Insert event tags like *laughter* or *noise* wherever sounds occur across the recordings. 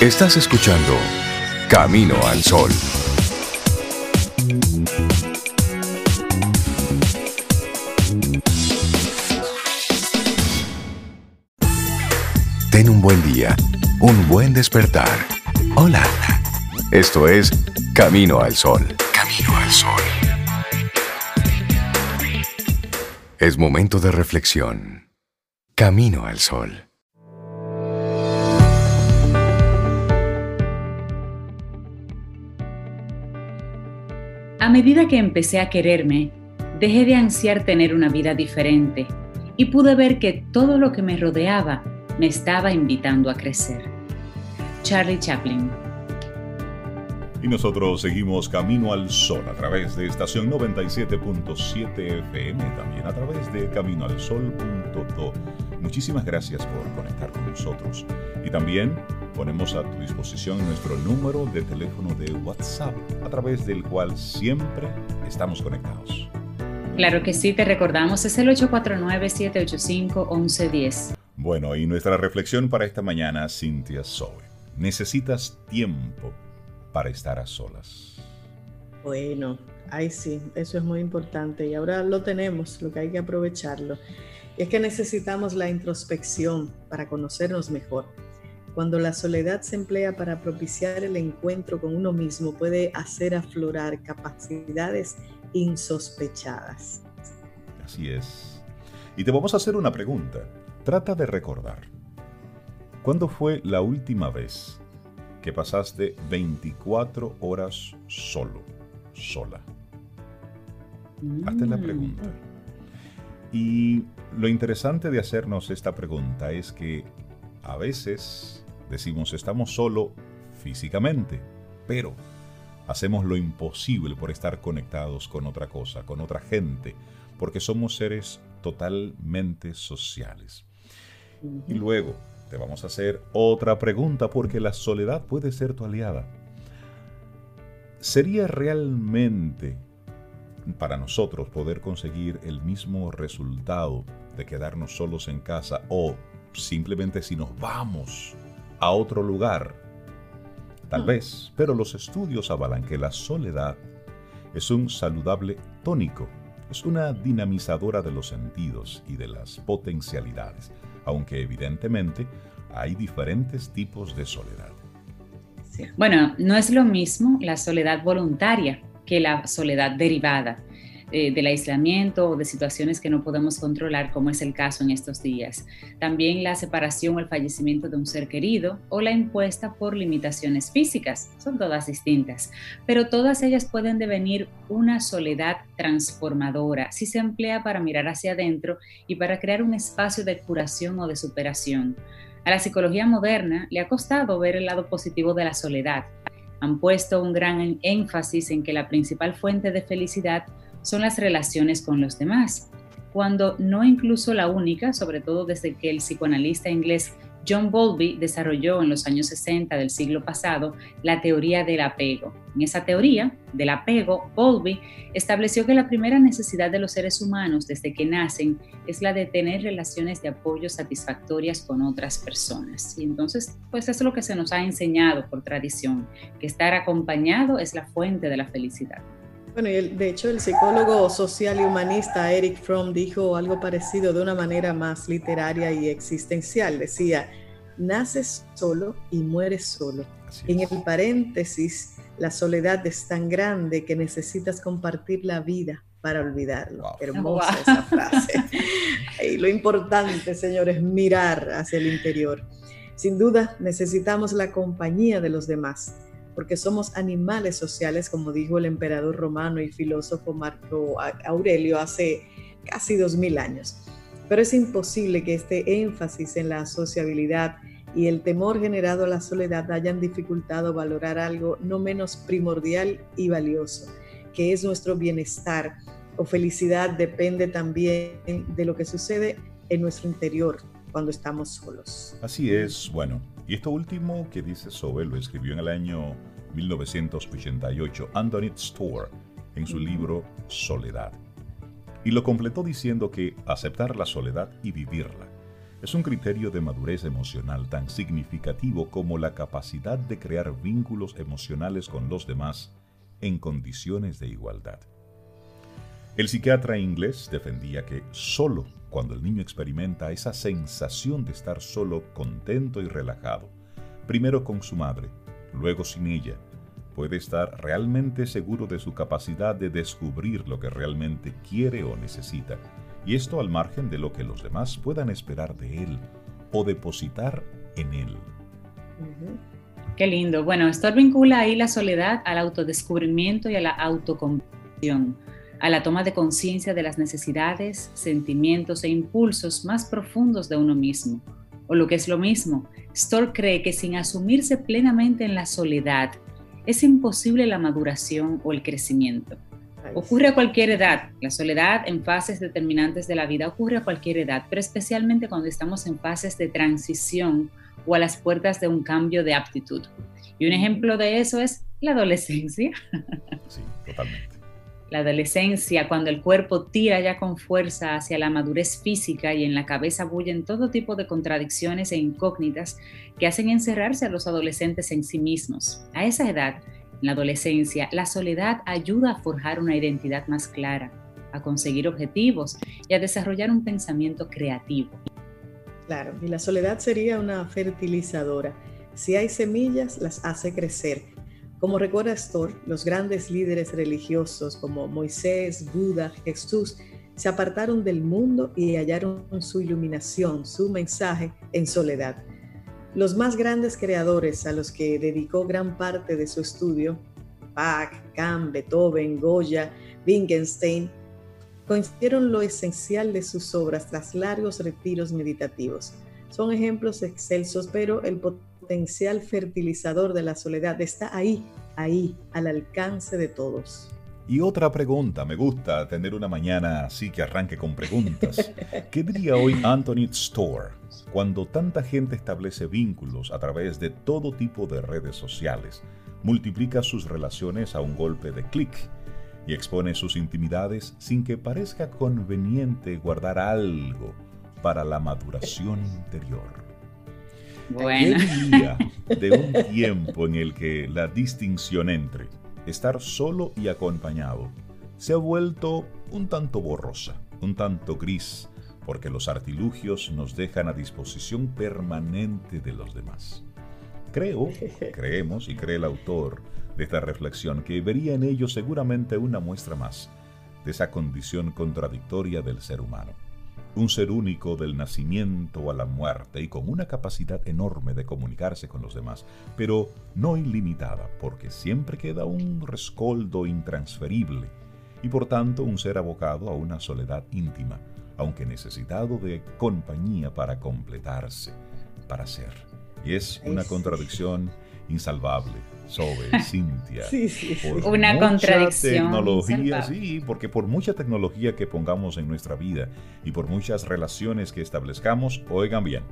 Estás escuchando Camino al Sol. Ten un buen día, un buen despertar. Hola. Esto es Camino al Sol. Camino al Sol. Es momento de reflexión. Camino al Sol. A medida que empecé a quererme, dejé de ansiar tener una vida diferente y pude ver que todo lo que me rodeaba me estaba invitando a crecer. Charlie Chaplin. Y nosotros seguimos Camino al Sol a través de estación 97.7 FM, también a través de caminoalsol.do. Muchísimas gracias por conectar con nosotros. Y también ponemos a tu disposición nuestro número de teléfono de WhatsApp, a través del cual siempre estamos conectados. Claro que sí, te recordamos, es el 849-785-1110. Bueno, y nuestra reflexión para esta mañana, Cintia Zoe. Necesitas tiempo para estar a solas. Bueno, ahí sí, eso es muy importante y ahora lo tenemos, lo que hay que aprovecharlo. Y es que necesitamos la introspección para conocernos mejor cuando la soledad se emplea para propiciar el encuentro con uno mismo, puede hacer aflorar capacidades insospechadas. Así es. Y te vamos a hacer una pregunta. Trata de recordar. ¿Cuándo fue la última vez que pasaste 24 horas solo, sola? Hazte la pregunta. Mm. Y lo interesante de hacernos esta pregunta es que a veces Decimos, estamos solo físicamente, pero hacemos lo imposible por estar conectados con otra cosa, con otra gente, porque somos seres totalmente sociales. Y luego te vamos a hacer otra pregunta porque la soledad puede ser tu aliada. ¿Sería realmente para nosotros poder conseguir el mismo resultado de quedarnos solos en casa o simplemente si nos vamos a otro lugar. Tal mm. vez, pero los estudios avalan que la soledad es un saludable tónico, es una dinamizadora de los sentidos y de las potencialidades, aunque evidentemente hay diferentes tipos de soledad. Bueno, no es lo mismo la soledad voluntaria que la soledad derivada. Eh, del aislamiento o de situaciones que no podemos controlar, como es el caso en estos días. También la separación o el fallecimiento de un ser querido o la impuesta por limitaciones físicas. Son todas distintas, pero todas ellas pueden devenir una soledad transformadora si se emplea para mirar hacia adentro y para crear un espacio de curación o de superación. A la psicología moderna le ha costado ver el lado positivo de la soledad. Han puesto un gran énfasis en que la principal fuente de felicidad son las relaciones con los demás, cuando no incluso la única, sobre todo desde que el psicoanalista inglés John Bowlby desarrolló en los años 60 del siglo pasado la teoría del apego. En esa teoría del apego, Bowlby estableció que la primera necesidad de los seres humanos desde que nacen es la de tener relaciones de apoyo satisfactorias con otras personas. Y entonces, pues es lo que se nos ha enseñado por tradición, que estar acompañado es la fuente de la felicidad. Bueno, y de hecho el psicólogo social y humanista Eric Fromm dijo algo parecido de una manera más literaria y existencial. Decía, naces solo y mueres solo. En el paréntesis, la soledad es tan grande que necesitas compartir la vida para olvidarlo. Hermosa esa frase. *laughs* y lo importante, señores, mirar hacia el interior. Sin duda, necesitamos la compañía de los demás porque somos animales sociales, como dijo el emperador romano y filósofo Marco Aurelio hace casi dos mil años. Pero es imposible que este énfasis en la sociabilidad y el temor generado a la soledad hayan dificultado valorar algo no menos primordial y valioso, que es nuestro bienestar o felicidad depende también de lo que sucede en nuestro interior cuando estamos solos. Así es, bueno, y esto último que dice Sobel lo escribió en el año 1988 Anthony Storr en su libro Soledad. Y lo completó diciendo que aceptar la soledad y vivirla es un criterio de madurez emocional tan significativo como la capacidad de crear vínculos emocionales con los demás en condiciones de igualdad. El psiquiatra inglés defendía que solo cuando el niño experimenta esa sensación de estar solo, contento y relajado, primero con su madre, luego sin ella, puede estar realmente seguro de su capacidad de descubrir lo que realmente quiere o necesita, y esto al margen de lo que los demás puedan esperar de él o depositar en él. Qué lindo. Bueno, esto vincula ahí la soledad al autodescubrimiento y a la autocomprensión a la toma de conciencia de las necesidades, sentimientos e impulsos más profundos de uno mismo. O lo que es lo mismo, Storr cree que sin asumirse plenamente en la soledad, es imposible la maduración o el crecimiento. Ocurre a cualquier edad. La soledad en fases determinantes de la vida ocurre a cualquier edad, pero especialmente cuando estamos en fases de transición o a las puertas de un cambio de aptitud. Y un ejemplo de eso es la adolescencia. Sí, totalmente la adolescencia, cuando el cuerpo tira ya con fuerza hacia la madurez física y en la cabeza bullen todo tipo de contradicciones e incógnitas que hacen encerrarse a los adolescentes en sí mismos. A esa edad, en la adolescencia, la soledad ayuda a forjar una identidad más clara, a conseguir objetivos y a desarrollar un pensamiento creativo. Claro, y la soledad sería una fertilizadora. Si hay semillas, las hace crecer como recuerda Stor, los grandes líderes religiosos como Moisés, Buda, Jesús, se apartaron del mundo y hallaron su iluminación, su mensaje en soledad. Los más grandes creadores a los que dedicó gran parte de su estudio, Bach, Kahn, Beethoven, Goya, Wittgenstein, coincidieron lo esencial de sus obras tras largos retiros meditativos. Son ejemplos excelsos, pero el potencial fertilizador de la soledad está ahí, ahí, al alcance de todos. Y otra pregunta, me gusta tener una mañana así que arranque con preguntas. *laughs* ¿Qué diría hoy Anthony Storr cuando tanta gente establece vínculos a través de todo tipo de redes sociales, multiplica sus relaciones a un golpe de clic y expone sus intimidades sin que parezca conveniente guardar algo para la maduración interior? Bueno. de un tiempo en el que la distinción entre estar solo y acompañado se ha vuelto un tanto borrosa, un tanto gris, porque los artilugios nos dejan a disposición permanente de los demás. Creo, creemos y cree el autor de esta reflexión que vería en ello seguramente una muestra más de esa condición contradictoria del ser humano un ser único del nacimiento a la muerte y con una capacidad enorme de comunicarse con los demás, pero no ilimitada, porque siempre queda un rescoldo intransferible y por tanto un ser abocado a una soledad íntima, aunque necesitado de compañía para completarse, para ser. Y es una contradicción insalvable. Sobe, *laughs* Cintia. sí, sí, Una contradicción. Tecnología, sí, porque por mucha tecnología que pongamos en nuestra vida y por muchas relaciones que establezcamos, oigan bien,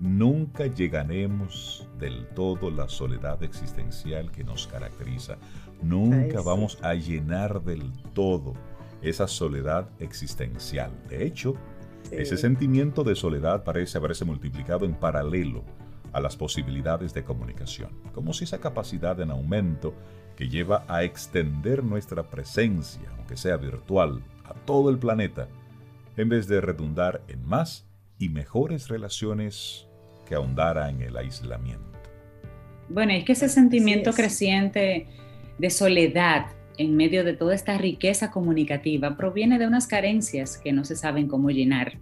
nunca llegaremos del todo la soledad existencial que nos caracteriza. Nunca vamos a llenar del todo esa soledad existencial. De hecho, ese sentimiento de soledad parece haberse multiplicado en paralelo a las posibilidades de comunicación, como si esa capacidad en aumento que lleva a extender nuestra presencia, aunque sea virtual, a todo el planeta, en vez de redundar en más y mejores relaciones que ahondara en el aislamiento. Bueno, es que ese sentimiento creciente de soledad en medio de toda esta riqueza comunicativa proviene de unas carencias que no se saben cómo llenar.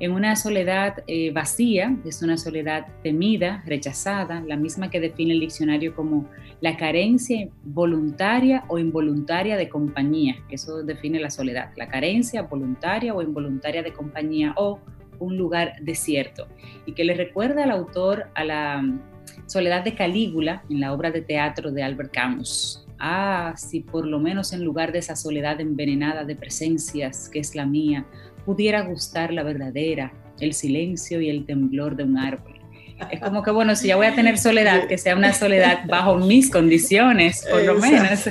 En una soledad eh, vacía, es una soledad temida, rechazada, la misma que define el diccionario como la carencia voluntaria o involuntaria de compañía, eso define la soledad, la carencia voluntaria o involuntaria de compañía o un lugar desierto, y que le recuerda al autor a la soledad de Calígula en la obra de teatro de Albert Camus. Ah, si por lo menos en lugar de esa soledad envenenada de presencias que es la mía, pudiera gustar la verdadera, el silencio y el temblor de un árbol, Es como que, bueno, si ya voy a tener soledad, que sea una soledad bajo mis condiciones, por lo menos.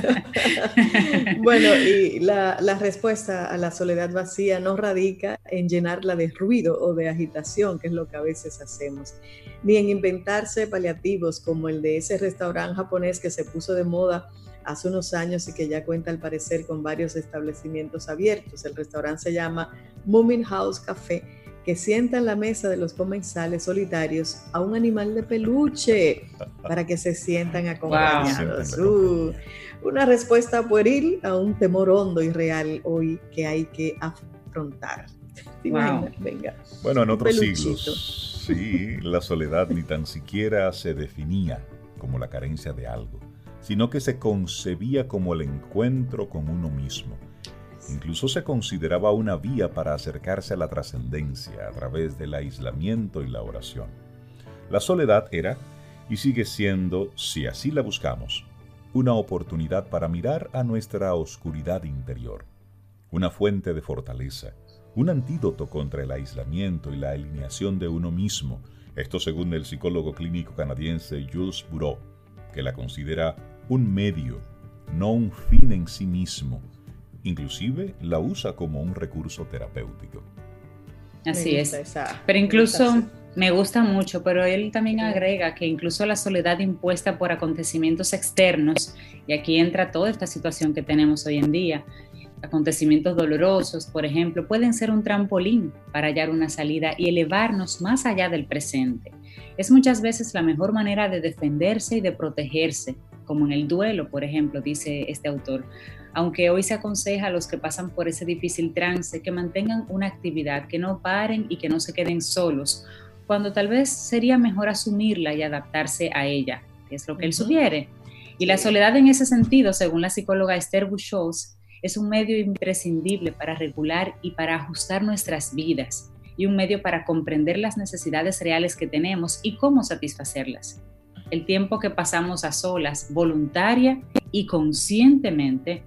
*laughs* bueno, y la, la, respuesta a la soledad vacía no radica en llenarla de ruido o de agitación, que es lo que a veces hacemos, ni en inventarse paliativos como el de ese restaurante japonés que se puso de moda hace unos años y que ya cuenta al parecer con varios establecimientos abiertos. El restaurante se llama Moomin House Café, que sienta en la mesa de los comensales solitarios a un animal de peluche para que se sientan acompañados. Uh, una respuesta pueril a un temor hondo y real hoy que hay que afrontar. Venga. Bueno, en otros siglos, sí, la soledad ni tan siquiera se definía como la carencia de algo sino que se concebía como el encuentro con uno mismo. Incluso se consideraba una vía para acercarse a la trascendencia a través del aislamiento y la oración. La soledad era, y sigue siendo, si así la buscamos, una oportunidad para mirar a nuestra oscuridad interior, una fuente de fortaleza, un antídoto contra el aislamiento y la alineación de uno mismo, esto según el psicólogo clínico canadiense Jules Bourreau, que la considera un medio, no un fin en sí mismo. Inclusive la usa como un recurso terapéutico. Así es. pero incluso me gusta mucho, pero él también agrega que incluso la soledad impuesta por acontecimientos externos, y aquí entra toda esta situación que tenemos hoy en día, acontecimientos dolorosos, por ejemplo, pueden ser un trampolín para hallar una salida y elevarnos más allá del presente. Es muchas veces la mejor manera de defenderse y de protegerse, como en el duelo, por ejemplo, dice este autor. Aunque hoy se aconseja a los que pasan por ese difícil trance que mantengan una actividad, que no paren y que no se queden solos, cuando tal vez sería mejor asumirla y adaptarse a ella, que es lo que él sugiere. Y la soledad en ese sentido, según la psicóloga Esther Buchholz, es un medio imprescindible para regular y para ajustar nuestras vidas y un medio para comprender las necesidades reales que tenemos y cómo satisfacerlas el tiempo que pasamos a solas, voluntaria y conscientemente,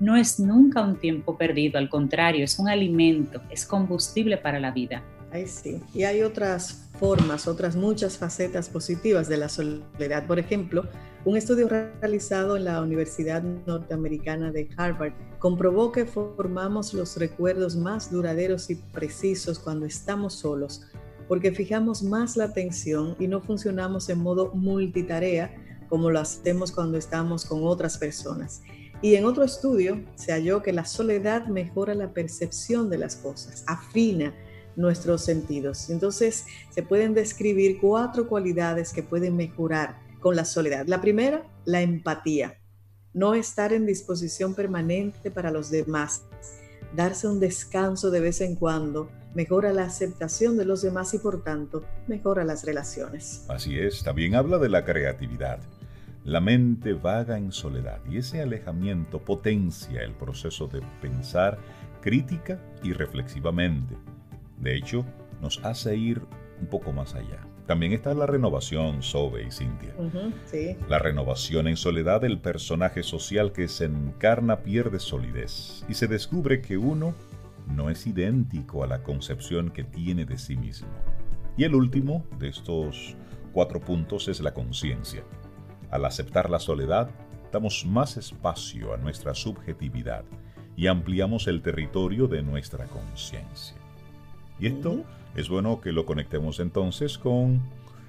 no es nunca un tiempo perdido, al contrario, es un alimento, es combustible para la vida. Ay, sí. Y hay otras formas, otras muchas facetas positivas de la soledad. Por ejemplo, un estudio realizado en la Universidad Norteamericana de Harvard comprobó que formamos los recuerdos más duraderos y precisos cuando estamos solos, porque fijamos más la atención y no funcionamos en modo multitarea como lo hacemos cuando estamos con otras personas. Y en otro estudio se halló que la soledad mejora la percepción de las cosas, afina nuestros sentidos. Entonces se pueden describir cuatro cualidades que pueden mejorar con la soledad. La primera, la empatía. No estar en disposición permanente para los demás. Darse un descanso de vez en cuando mejora la aceptación de los demás y por tanto mejora las relaciones. Así es, también habla de la creatividad. La mente vaga en soledad y ese alejamiento potencia el proceso de pensar crítica y reflexivamente. De hecho, nos hace ir un poco más allá. También está la renovación, Sobe y Cintia. La renovación en soledad del personaje social que se encarna pierde solidez y se descubre que uno no es idéntico a la concepción que tiene de sí mismo. Y el último de estos cuatro puntos es la conciencia. Al aceptar la soledad, damos más espacio a nuestra subjetividad y ampliamos el territorio de nuestra conciencia. Y esto es bueno que lo conectemos entonces con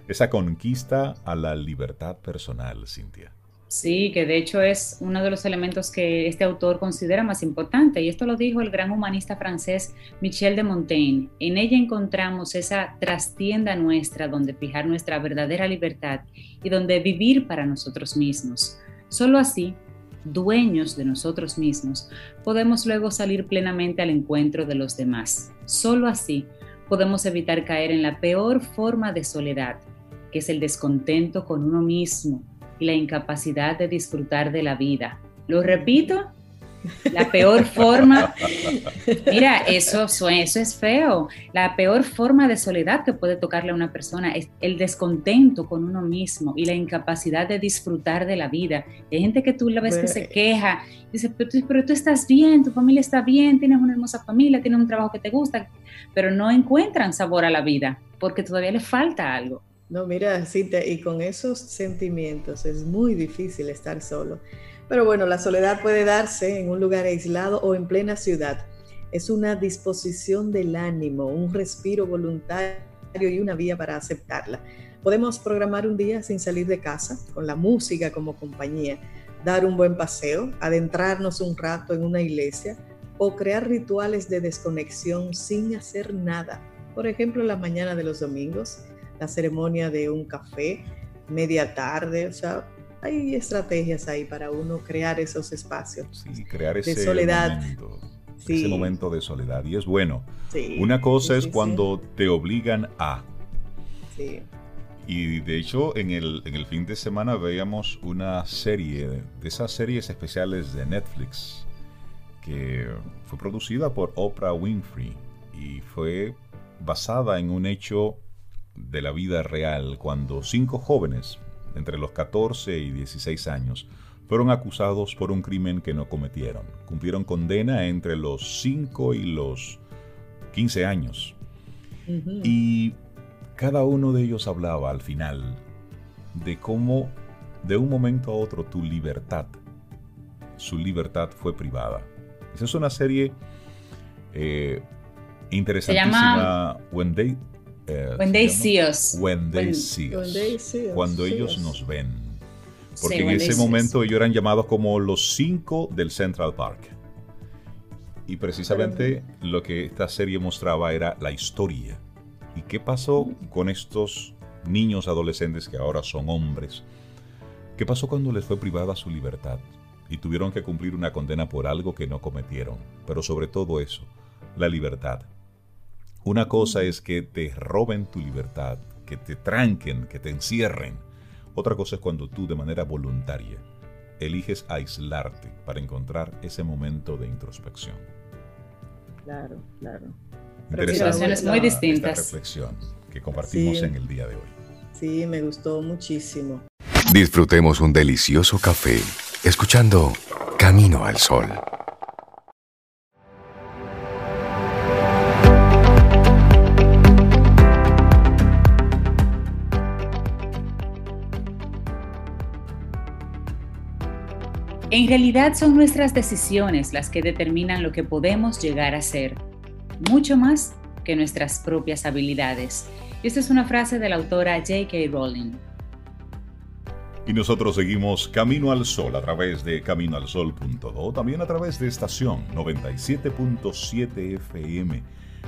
esa conquista a la libertad personal, Cintia. Sí, que de hecho es uno de los elementos que este autor considera más importante, y esto lo dijo el gran humanista francés Michel de Montaigne. En ella encontramos esa trastienda nuestra donde fijar nuestra verdadera libertad y donde vivir para nosotros mismos. Solo así, dueños de nosotros mismos, podemos luego salir plenamente al encuentro de los demás. Solo así podemos evitar caer en la peor forma de soledad, que es el descontento con uno mismo y la incapacidad de disfrutar de la vida. Lo repito, la peor forma, mira, eso, eso es feo. La peor forma de soledad que puede tocarle a una persona es el descontento con uno mismo y la incapacidad de disfrutar de la vida. Hay gente que tú la ves que se queja, dice, pero tú, pero tú estás bien, tu familia está bien, tienes una hermosa familia, tienes un trabajo que te gusta, pero no encuentran sabor a la vida porque todavía le falta algo. No, mira, Cintia, y con esos sentimientos es muy difícil estar solo. Pero bueno, la soledad puede darse en un lugar aislado o en plena ciudad. Es una disposición del ánimo, un respiro voluntario y una vía para aceptarla. Podemos programar un día sin salir de casa, con la música como compañía, dar un buen paseo, adentrarnos un rato en una iglesia o crear rituales de desconexión sin hacer nada. Por ejemplo, la mañana de los domingos, la ceremonia de un café, media tarde, o sea, hay estrategias ahí para uno crear esos espacios. Sí, crear ese soledad. Momento, Ese momento de soledad. Y es bueno. Una cosa es cuando te obligan a. Sí. Y de hecho, en el, en el fin de semana veíamos una serie, de esas series especiales de Netflix, que fue producida por Oprah Winfrey y fue basada en un hecho de la vida real cuando cinco jóvenes, entre los 14 y 16 años, fueron acusados por un crimen que no cometieron. Cumplieron condena entre los 5 y los 15 años. Y cada uno de ellos hablaba al final de cómo de un momento a otro tu libertad, su libertad fue privada. Esa es una serie eh, interesantísima. When They eh, when they see us. When they, see, us. Cuando ellos nos ven. Porque en ese momento ellos eran llamados como los cinco del Central Park. Y precisamente lo que esta serie mostraba era la historia. ¿Y qué pasó con estos niños adolescentes que ahora son hombres? ¿Qué pasó cuando les fue privada su libertad? Y tuvieron que cumplir una condena por algo que no cometieron. Pero sobre todo eso, la libertad. Una cosa es que te roben tu libertad, que te tranquen, que te encierren. Otra cosa es cuando tú de manera voluntaria eliges aislarte para encontrar ese momento de introspección. Claro, claro. Situaciones muy distintas. Esta reflexión que compartimos en el día de hoy. Sí, me gustó muchísimo. Disfrutemos un delicioso café escuchando Camino al Sol. En realidad son nuestras decisiones las que determinan lo que podemos llegar a ser, mucho más que nuestras propias habilidades. Esta es una frase de la autora J.K. Rowling. Y nosotros seguimos Camino al Sol a través de caminoalsol.do, también a través de estación 97.7 FM.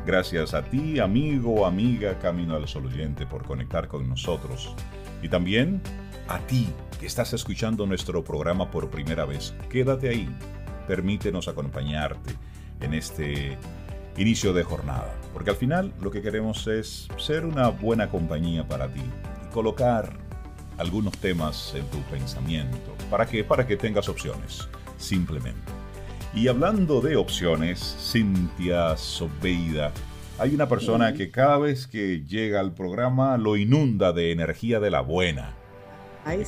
Gracias a ti, amigo, amiga Camino al Sol oyente, por conectar con nosotros. Y también a ti que estás escuchando nuestro programa por primera vez, quédate ahí. Permítenos acompañarte en este inicio de jornada. Porque al final lo que queremos es ser una buena compañía para ti y colocar algunos temas en tu pensamiento. ¿Para qué? Para que tengas opciones, simplemente. Y hablando de opciones, Cintia Sobeida, hay una persona que cada vez que llega al programa lo inunda de energía de la buena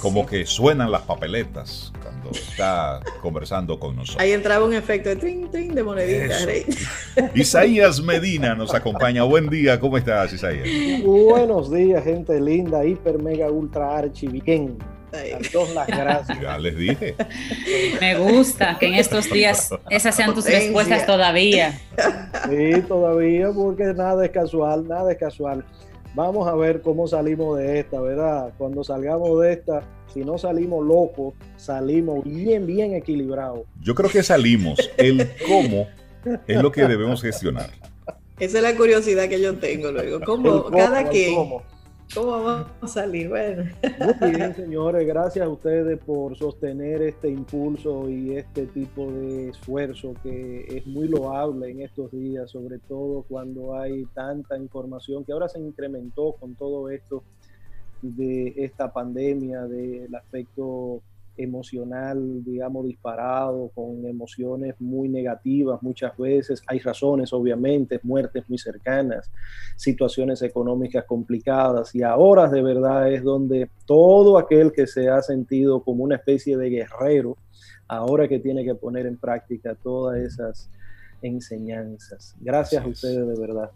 como que suenan las papeletas cuando está *laughs* conversando con nosotros. Ahí entraba un efecto de trin, trin de moneditas. *laughs* Isaías Medina nos acompaña. Buen día, ¿cómo estás, Isaías? Buenos días, gente linda, hiper, mega, ultra, archi, bien. Las gracias. Ya les dije. Me gusta que en estos días esas sean tus respuestas todavía. Sí, todavía, porque nada es casual, nada es casual. Vamos a ver cómo salimos de esta, ¿verdad? Cuando salgamos de esta, si no salimos locos, salimos bien, bien equilibrados. Yo creo que salimos. El cómo es lo que debemos gestionar. Esa es la curiosidad que yo tengo luego. ¿Cómo, cada quien? ¿Cómo vamos a salir? Bueno. Muy bien, señores. Gracias a ustedes por sostener este impulso y este tipo de esfuerzo que es muy loable en estos días, sobre todo cuando hay tanta información que ahora se incrementó con todo esto de esta pandemia, del aspecto emocional, digamos, disparado, con emociones muy negativas muchas veces. Hay razones, obviamente, muertes muy cercanas, situaciones económicas complicadas y ahora de verdad es donde todo aquel que se ha sentido como una especie de guerrero, ahora que tiene que poner en práctica todas esas enseñanzas. Gracias a ustedes de verdad.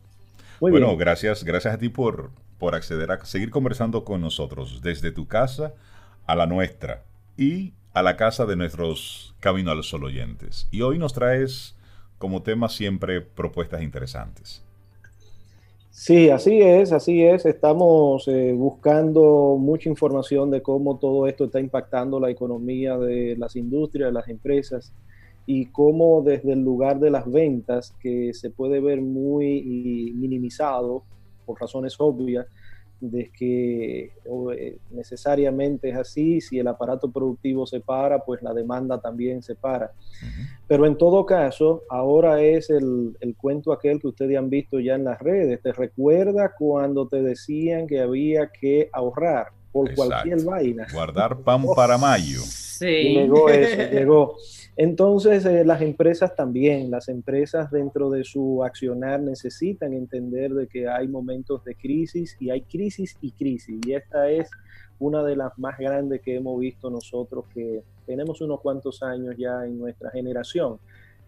Muy bueno, gracias, gracias a ti por por acceder a seguir conversando con nosotros desde tu casa a la nuestra y a la casa de nuestros Camino al Sol oyentes. Y hoy nos traes como tema siempre propuestas interesantes. Sí, así es, así es. Estamos eh, buscando mucha información de cómo todo esto está impactando la economía de las industrias, de las empresas y cómo desde el lugar de las ventas, que se puede ver muy minimizado por razones obvias, de que eh, necesariamente es así, si el aparato productivo se para, pues la demanda también se para. Pero en todo caso, ahora es el, cuento aquel que ustedes han visto ya en las redes. ¿Te recuerda cuando te decían que había que ahorrar por cualquier vaina? Guardar pan para mayo. Sí. llegó eso, llegó. Entonces, eh, las empresas también, las empresas dentro de su accionar necesitan entender de que hay momentos de crisis y hay crisis y crisis. Y esta es una de las más grandes que hemos visto nosotros, que tenemos unos cuantos años ya en nuestra generación.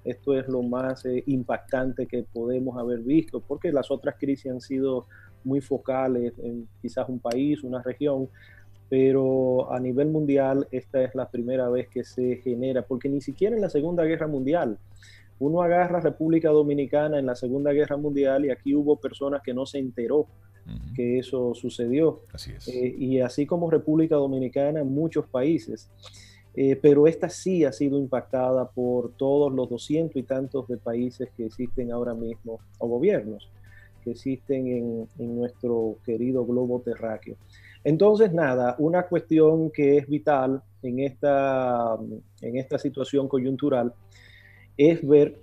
Esto es lo más eh, impactante que podemos haber visto, porque las otras crisis han sido muy focales en quizás un país, una región, pero a nivel mundial esta es la primera vez que se genera, porque ni siquiera en la Segunda Guerra Mundial, uno agarra República Dominicana en la Segunda Guerra Mundial y aquí hubo personas que no se enteró que eso sucedió. Así es. Eh, y así como República Dominicana, en muchos países. Eh, pero esta sí ha sido impactada por todos los doscientos y tantos de países que existen ahora mismo, o gobiernos que existen en, en nuestro querido globo terráqueo. Entonces, nada, una cuestión que es vital en esta, en esta situación coyuntural es ver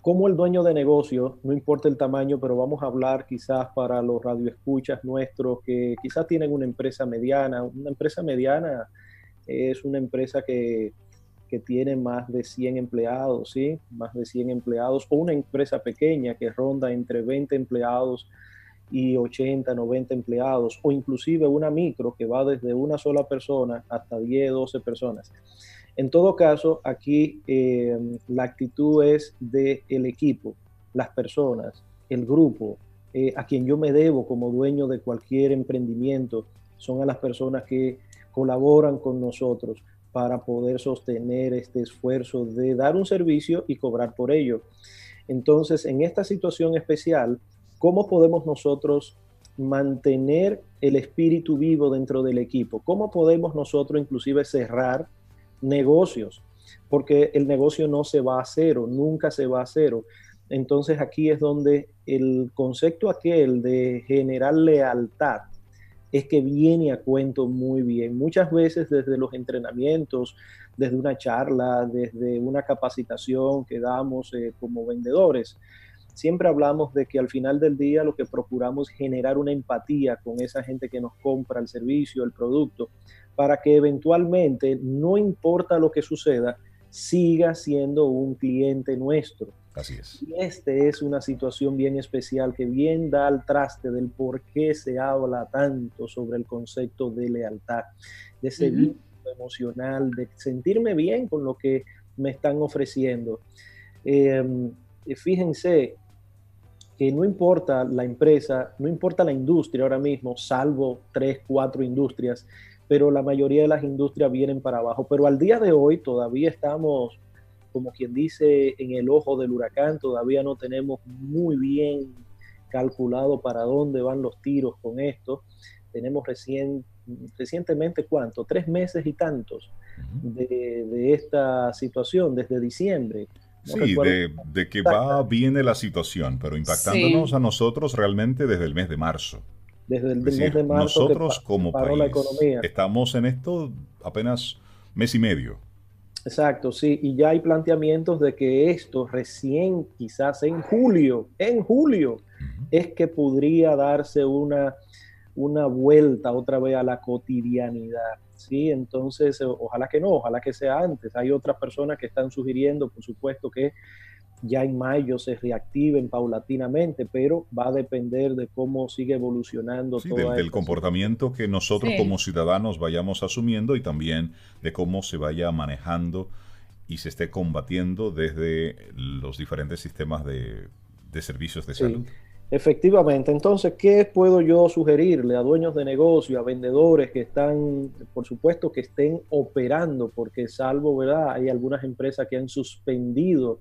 cómo el dueño de negocio, no importa el tamaño, pero vamos a hablar quizás para los radioescuchas nuestros que quizás tienen una empresa mediana. Una empresa mediana es una empresa que, que tiene más de 100 empleados, ¿sí? Más de 100 empleados, o una empresa pequeña que ronda entre 20 empleados y 80, 90 empleados, o inclusive una micro que va desde una sola persona hasta 10, 12 personas. En todo caso, aquí eh, la actitud es del el equipo, las personas, el grupo, eh, a quien yo me debo como dueño de cualquier emprendimiento, son a las personas que colaboran con nosotros para poder sostener este esfuerzo de dar un servicio y cobrar por ello. Entonces, en esta situación especial, ¿Cómo podemos nosotros mantener el espíritu vivo dentro del equipo? ¿Cómo podemos nosotros inclusive cerrar negocios? Porque el negocio no se va a cero, nunca se va a cero. Entonces aquí es donde el concepto aquel de generar lealtad es que viene a cuento muy bien. Muchas veces desde los entrenamientos, desde una charla, desde una capacitación que damos eh, como vendedores, siempre hablamos de que al final del día lo que procuramos es generar una empatía con esa gente que nos compra el servicio, el producto, para que eventualmente, no importa lo que suceda, siga siendo un cliente nuestro. Así es. Y este es una situación bien especial que bien da al traste del por qué se habla tanto sobre el concepto de lealtad, de ese vínculo emocional, de sentirme bien con lo que me están ofreciendo. Em, fíjense, que no importa la empresa, no importa la industria ahora mismo, salvo tres, cuatro industrias, pero la mayoría de las industrias vienen para abajo. Pero al día de hoy todavía estamos, como quien dice, en el ojo del huracán, todavía no tenemos muy bien calculado para dónde van los tiros con esto. Tenemos recién, recientemente, ¿cuánto? Tres meses y tantos de, de esta situación, desde diciembre. Sí, de, que va, viene la situación, pero impactándonos a nosotros realmente desde el mes de marzo. Desde el mes de marzo. Nosotros como país estamos en esto apenas mes y medio. Exacto, sí, y ya hay planteamientos de que esto recién, quizás en julio, en julio, es que podría darse una, una vuelta otra vez a la cotidianidad. ¿Sí? Entonces, ojalá que no, ojalá que sea antes. Hay otras personas que están sugiriendo, por supuesto, que ya en mayo se reactiven paulatinamente, pero va a depender de cómo sigue evolucionando sí, del, comportamiento que nosotros como ciudadanos vayamos asumiendo y también de cómo se vaya manejando y se esté combatiendo desde los diferentes sistemas de, servicios de salud. Efectivamente, entonces, ¿qué puedo yo sugerirle a dueños de negocio, a vendedores que están, por supuesto, que estén operando? Porque salvo, ¿verdad? Hay algunas empresas que han suspendido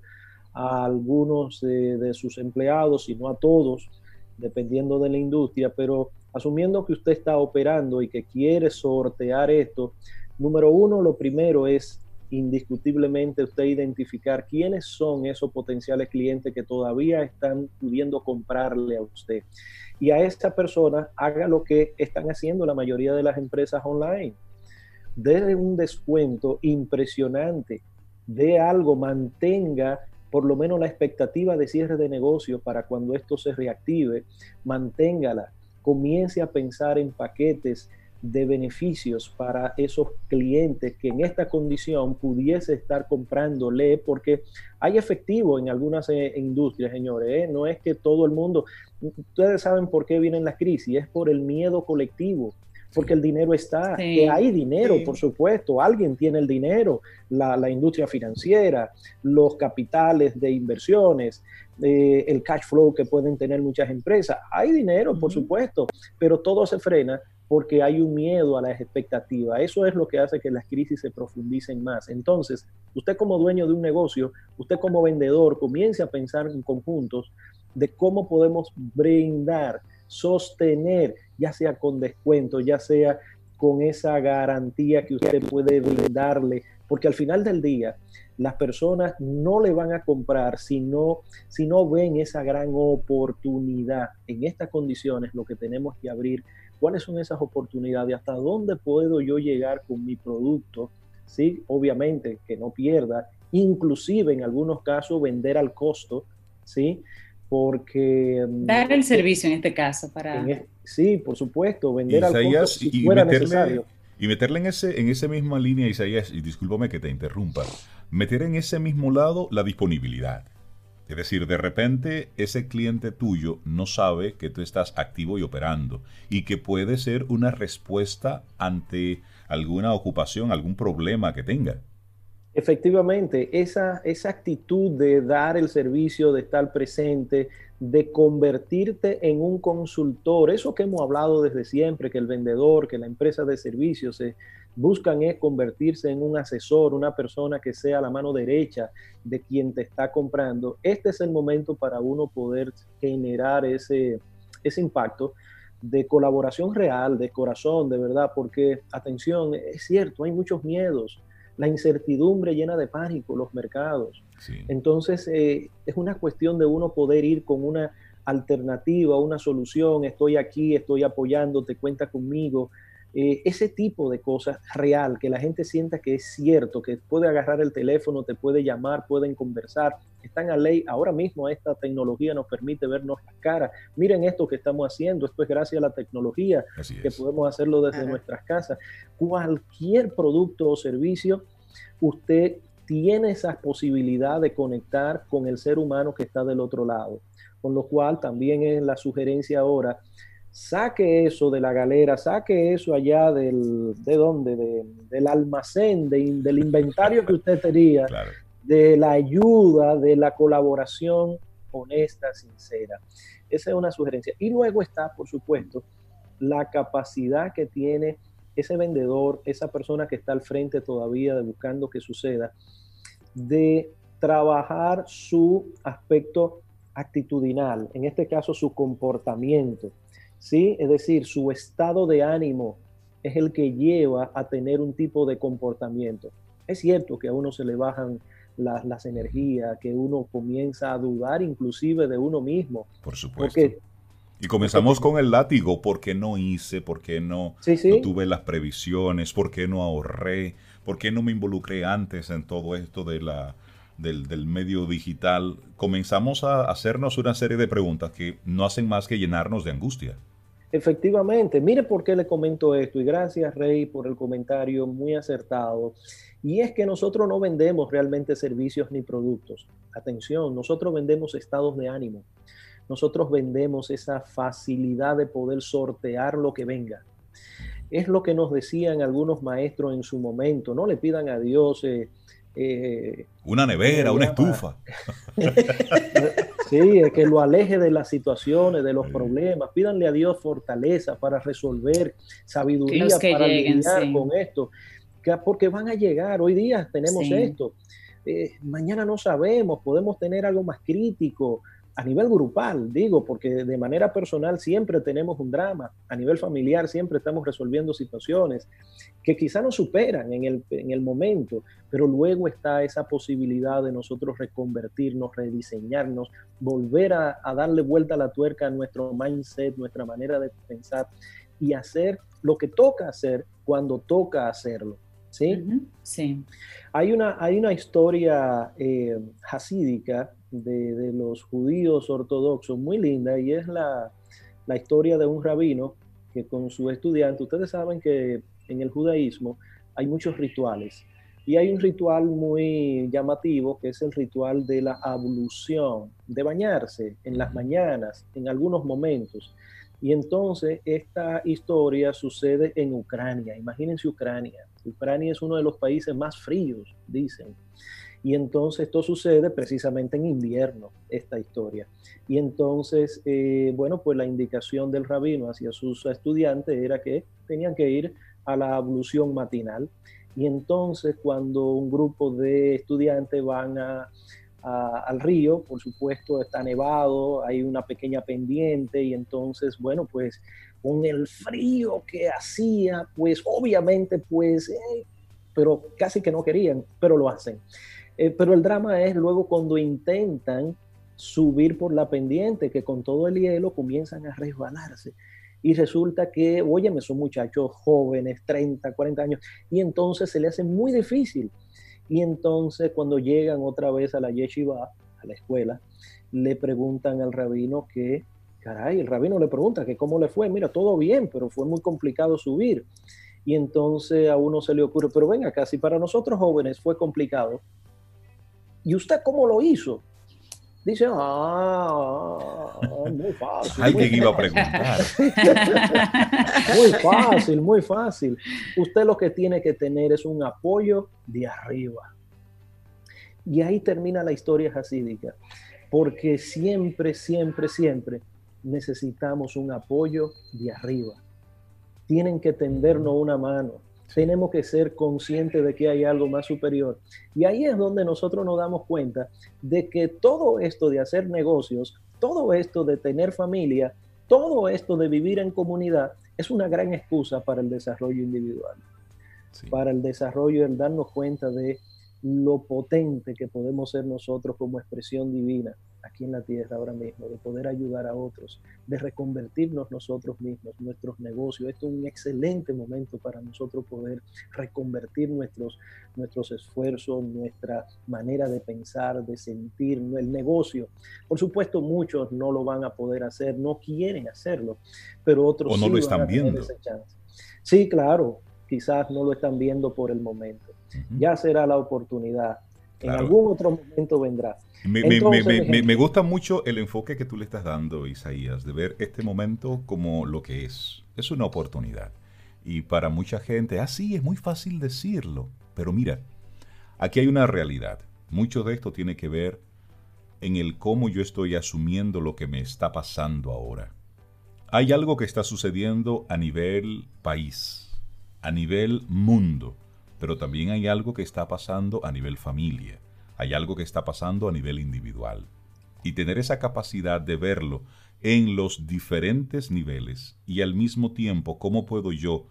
a algunos de, sus empleados y no a todos, dependiendo de la industria, pero asumiendo que usted está operando y que quiere sortear esto, número uno, lo primero es indiscutiblemente usted identificar quiénes son esos potenciales clientes que todavía están pudiendo comprarle a usted. Y a esta persona haga lo que están haciendo la mayoría de las empresas online. Dele un descuento impresionante, de algo, mantenga por lo menos la expectativa de cierre de negocio para cuando esto se reactive, manténgala, comience a pensar en paquetes de beneficios para esos clientes que en esta condición pudiese estar comprándole, porque hay efectivo en algunas eh, industrias, señores, ¿eh? no es que todo el mundo, ustedes saben por qué vienen las crisis, es por el miedo colectivo, porque el dinero está, que hay dinero, por supuesto, alguien tiene el dinero, la, industria financiera, los capitales de inversiones, eh, el cash flow que pueden tener muchas empresas, hay dinero, por supuesto, pero todo se frena porque hay un miedo a las expectativas. Eso es lo que hace que las crisis se profundicen más. Entonces, usted como dueño de un negocio, usted como vendedor, comience a pensar en conjuntos de cómo podemos brindar, sostener, ya sea con descuento, ya sea con esa garantía que usted puede darle, porque al final del día las personas no le van a comprar si no, si no ven esa gran oportunidad. En estas condiciones lo que tenemos que abrir cuáles son esas oportunidades, hasta dónde puedo yo llegar con mi producto, ¿sí? Obviamente que no pierda, inclusive en algunos casos vender al costo, ¿sí? Porque... Mm, Dar el servicio en este caso para... sí, por supuesto, vender al costo si y, fuera necesario. Y meterle en ese, en esa misma línea, Isaías, y discúlpame que te interrumpa, meter en ese mismo lado la disponibilidad. Es decir, de repente ese cliente tuyo no sabe que tú estás activo y operando y que puede ser una respuesta ante alguna ocupación, algún problema que tenga. Efectivamente, esa, esa actitud de dar el servicio, de estar presente, de convertirte en un consultor, eso que hemos hablado desde siempre, que el vendedor, que la empresa de servicios se, buscan es convertirse en un asesor, una persona que sea la mano derecha de quien te está comprando. Este es el momento para uno poder generar ese, ese impacto de colaboración real, de corazón, de verdad, porque, atención, es cierto, hay muchos miedos, la incertidumbre llena de pánico los mercados. Entonces, eh, es una cuestión de uno poder ir con una alternativa, una solución, estoy aquí, estoy apoyándote, cuenta conmigo, eh, ese tipo de cosas real, que la gente sienta que es cierto, que puede agarrar el teléfono, te puede llamar, pueden conversar, están a ley. Ahora mismo esta tecnología nos permite vernos las caras. Miren esto que estamos haciendo, esto es gracias a la tecnología que podemos hacerlo desde nuestras casas. Cualquier producto o servicio, usted tiene esa posibilidad de conectar con el ser humano que está del otro lado. Con lo cual también es la sugerencia ahora saque eso de la galera, saque eso allá del, ¿de dónde? del almacén, del inventario que usted tenía, de la ayuda, de la colaboración honesta, sincera. Esa es una sugerencia. Y luego está, por supuesto, la capacidad que tiene ese vendedor, esa persona que está al frente todavía de buscando que suceda, de trabajar su aspecto actitudinal, en este caso su comportamiento ¿sí? Es decir, su estado de ánimo es el que lleva a tener un tipo de comportamiento. Es cierto que a uno se le bajan las, energías, que uno comienza a dudar inclusive de uno mismo. Por supuesto. y comenzamos con el látigo, ¿por qué no hice? ¿Por qué no, no tuve las previsiones? ¿Por qué no ahorré? ¿Por qué no me involucré antes en todo esto de la, del, del, medio digital, comenzamos a hacernos una serie de preguntas que no hacen más que llenarnos de angustia. Efectivamente, mire por qué le comento esto y gracias Rey por el comentario muy acertado. Y es que nosotros no vendemos realmente servicios ni productos. Atención, nosotros vendemos estados de ánimo. Nosotros vendemos esa facilidad de poder sortear lo que venga. Es lo que nos decían algunos maestros en su momento. No le pidan a Dios eh, Eh, una nevera, una estufa. *laughs* *laughs* sí, es que lo aleje de las situaciones, de los problemas. Pídanle a Dios fortaleza para resolver, sabiduría para lidiar con esto. porque van a llegar. Hoy día tenemos esto. Eh, mañana no sabemos, podemos tener algo más crítico a nivel grupal, digo, porque de manera personal siempre tenemos un drama, a nivel familiar siempre estamos resolviendo situaciones que quizá nos superan en el, en el momento, pero luego está esa posibilidad de nosotros reconvertirnos, rediseñarnos, volver a, darle vuelta a la tuerca a nuestro mindset, nuestra manera de pensar y hacer lo que toca hacer cuando toca hacerlo. ¿Sí? sí. Hay, una, hay una historia eh, hasídica de, los judíos ortodoxos muy linda y es la, historia de un rabino que con su estudiante, ustedes saben que en el judaísmo hay muchos rituales y hay un ritual muy llamativo que es el ritual de la ablución, de bañarse en las mañanas, en algunos momentos. Y entonces esta historia sucede en Ucrania. Imagínense Ucrania. Ucrania es uno de los países más fríos, dicen. Y entonces esto sucede precisamente en invierno, esta historia. Y entonces, eh, bueno, pues la indicación del rabino hacia sus estudiantes era que tenían que ir a la ablución matinal. Y entonces cuando un grupo de estudiantes van a, al río, por supuesto está nevado, hay una pequeña pendiente y entonces, bueno, pues con el frío que hacía, pues obviamente, pues, eh, pero casi que no querían, pero lo hacen. Eh, pero el drama es luego cuando intentan subir por la pendiente, que con todo el hielo comienzan a resbalarse. Y resulta que, óyeme, son muchachos jóvenes, 30, 40 años, y entonces se le hace muy difícil. Y entonces cuando llegan otra vez a la yeshiva, a la escuela, le preguntan al rabino que, caray, el rabino le pregunta que cómo le fue, mira, todo bien, pero fue muy complicado subir. Y entonces a uno se le ocurre, pero venga, casi para nosotros jóvenes fue complicado, ¿Y usted cómo lo hizo? Dice, ah, muy fácil. Alguien iba a preguntar. *laughs* muy fácil, muy fácil. Usted lo que tiene que tener es un apoyo de arriba. Y ahí termina la historia hasídica, porque siempre, siempre, siempre necesitamos un apoyo de arriba. Tienen que tendernos una mano, tenemos que ser conscientes de que hay algo más superior. Y ahí es donde nosotros nos damos cuenta de que todo esto de hacer negocios, todo esto de tener familia, todo esto de vivir en comunidad es una gran excusa para el desarrollo individual, para el desarrollo, el darnos cuenta de lo potente que podemos ser nosotros como expresión divina aquí en la tierra ahora mismo, de poder ayudar a otros, de reconvertirnos nosotros mismos, nuestros negocios. Esto es un excelente momento para nosotros poder reconvertir nuestros, nuestros esfuerzos, nuestra manera de pensar, de sentir, el negocio. Por supuesto, muchos no lo van a poder hacer, no quieren hacerlo, pero otros o no lo están viendo. Sí, claro, quizás no lo están viendo por el momento. Ya será la oportunidad. En algún otro momento vendrá. Me, gusta mucho el enfoque que tú le estás dando, Isaías, de ver este momento como lo que es. Es una oportunidad. Y para mucha gente, así es muy fácil decirlo. Pero mira, aquí hay una realidad. Mucho de esto tiene que ver en el cómo yo estoy asumiendo lo que me está pasando ahora. Hay algo que está sucediendo a nivel país, a nivel mundo, pero también hay algo que está pasando a nivel familia hay algo que está pasando a nivel individual. Y tener esa capacidad de verlo en los diferentes niveles y al mismo tiempo cómo puedo yo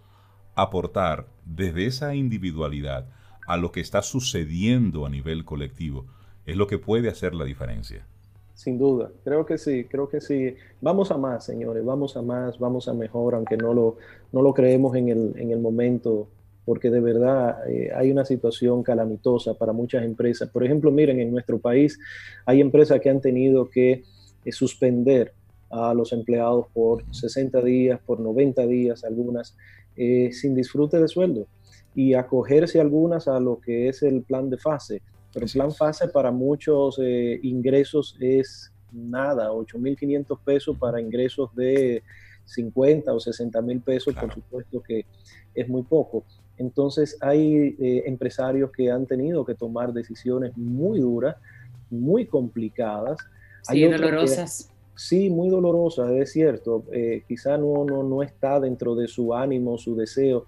aportar desde esa individualidad a lo que está sucediendo a nivel colectivo, es lo que puede hacer la diferencia. Sin duda, creo que sí, creo que sí. Vamos a más, señores, vamos a más, vamos a mejor, aunque no lo, no lo creemos en el, en el momento porque de verdad eh, hay una situación calamitosa para muchas empresas. Por ejemplo, miren, en nuestro país hay empresas que han tenido que eh, suspender a los empleados por 60 días, por 90 días, algunas, eh, sin disfrute de sueldo y acogerse algunas a lo que es el plan de fase. Pero el plan fase para muchos ingresos es nada, 8.500 pesos para ingresos de 50 o 60 mil pesos, por supuesto que es muy poco Entonces hay eh, empresarios que han tenido que tomar decisiones muy duras, muy complicadas. Sí, dolorosas. sí, muy dolorosas, es cierto. Eh, quizá no, no, no está dentro de su ánimo, su deseo.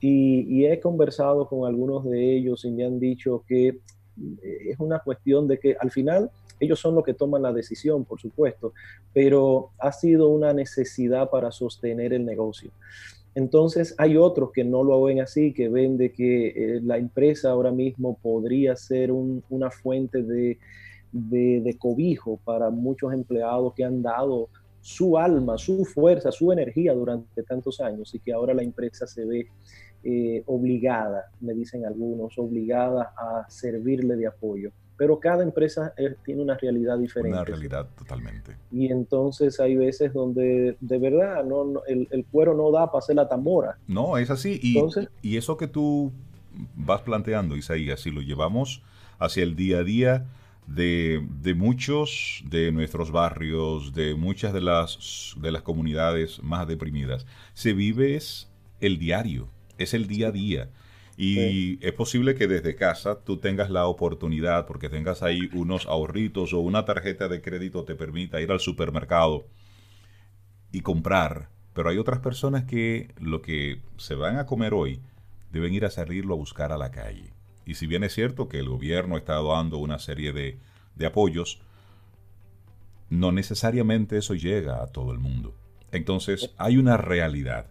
Y, he conversado con algunos de ellos y me han dicho que eh, es una cuestión de que al final ellos son los que toman la decisión, por supuesto, pero ha sido una necesidad para sostener el negocio. Entonces hay otros que no lo ven así, que ven de que eh, la empresa ahora mismo podría ser una fuente de, de, cobijo para muchos empleados que han dado su alma, su fuerza, su energía durante tantos años y que ahora la empresa se ve eh, obligada, me dicen algunos, obligada a servirle de apoyo pero cada empresa eh, tiene una realidad diferente. Una realidad totalmente. Y entonces hay veces donde de verdad no, el, cuero no da para hacer la tambora. No, es así. Y, y eso que tú vas planteando, Isaías, si lo llevamos hacia el día a día de, de, muchos de nuestros barrios, de muchas de las, de las comunidades más deprimidas, se vive es el diario, es el día a día. Y es posible que desde casa tú tengas la oportunidad, porque tengas ahí unos ahorritos o una tarjeta de crédito te permita ir al supermercado y comprar. Pero hay otras personas que lo que se van a comer hoy deben ir a salirlo a buscar a la calle. Y si bien es cierto que el gobierno está dando una serie de, de apoyos, no necesariamente eso llega a todo el mundo. Entonces hay una realidad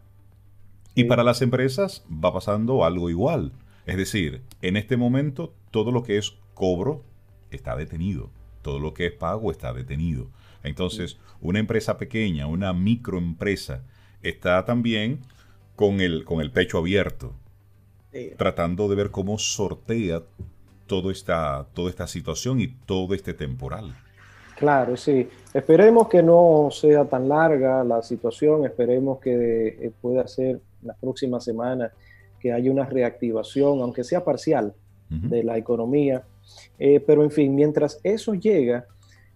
y para las empresas va pasando algo igual. Es decir, en este momento todo lo que es cobro está detenido, todo lo que es pago está detenido. Entonces, una empresa pequeña, una microempresa, está también con el, con el pecho abierto, tratando de ver cómo sortea todo esta, toda esta situación y todo este temporal. Claro, sí. Esperemos que no sea tan larga la situación, esperemos que eh, pueda ser las próximas semanas que haya una reactivación, aunque sea parcial, de la economía. Eh, pero en fin, mientras eso llega,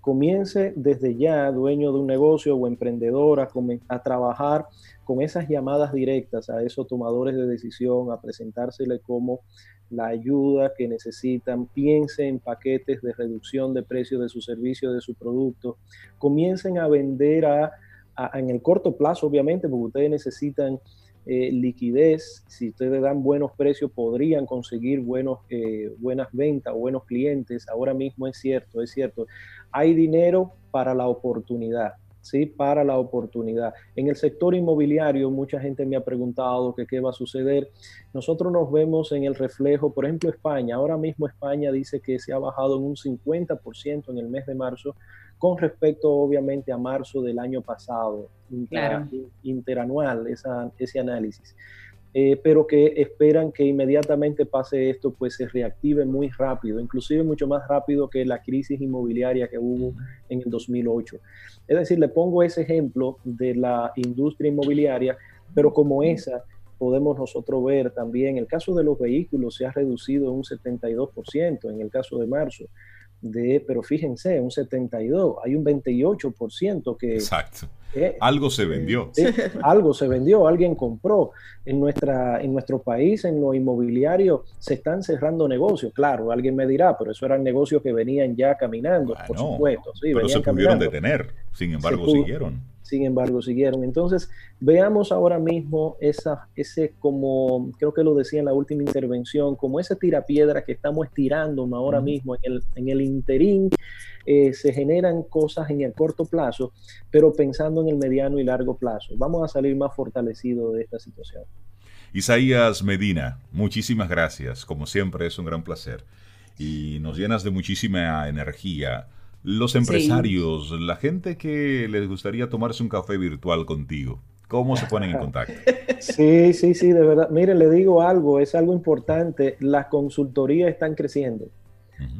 comience desde ya, dueño de un negocio o emprendedor, a, a, trabajar con esas llamadas directas a esos tomadores de decisión, a presentársele como la ayuda que necesitan, piense en paquetes de reducción de precio de su servicio, de su producto, comiencen a vender a, en el corto plazo, obviamente, porque ustedes necesitan eh, liquidez, si ustedes dan buenos precios, podrían conseguir buenos, eh, buenas ventas o buenos clientes. Ahora mismo es cierto, es cierto. Hay dinero para la oportunidad. ¿sí? para la oportunidad. En el sector inmobiliario, mucha gente me ha preguntado que qué va a suceder. Nosotros nos vemos en el reflejo, por ejemplo, España. Ahora mismo España dice que se ha bajado en un 50% en el mes de marzo con respecto obviamente a marzo del año pasado, interanual, esa, ese análisis. Eh, pero que esperan que inmediatamente pase esto, pues se reactive muy rápido, inclusive mucho más rápido que la crisis inmobiliaria que hubo en el 2008. Es decir, le pongo ese ejemplo de la industria inmobiliaria, pero como esa, podemos nosotros ver también el caso de los vehículos se ha reducido un 72% en el caso de marzo de, pero fíjense, un 72, hay un 28% que... Exacto. algo se vendió. algo se vendió, alguien compró. En, nuestra, en nuestro país, en lo inmobiliario, se están cerrando negocios. Claro, alguien me dirá, pero eso eran negocios que venían ya caminando, por supuesto. Sí, pero se pudieron detener, sin embargo, siguieron sin embargo, siguieron. Entonces, veamos ahora mismo esa, ese como, creo que lo decía en la última intervención, como ese tirapiedra que estamos estirando ahora mismo en el, en el interín. Eh, se generan cosas en el corto plazo, pero pensando en el mediano y largo plazo. Vamos a salir más fortalecidos de esta situación. Isaías Medina, muchísimas gracias. Como siempre, es un gran placer. Y nos llenas de muchísima energía los empresarios, la gente que les gustaría tomarse un café virtual contigo, ¿cómo se ponen en *laughs* contacto? Sí, sí, sí, de verdad. Mire, le digo algo, es algo importante. Las consultorías están creciendo.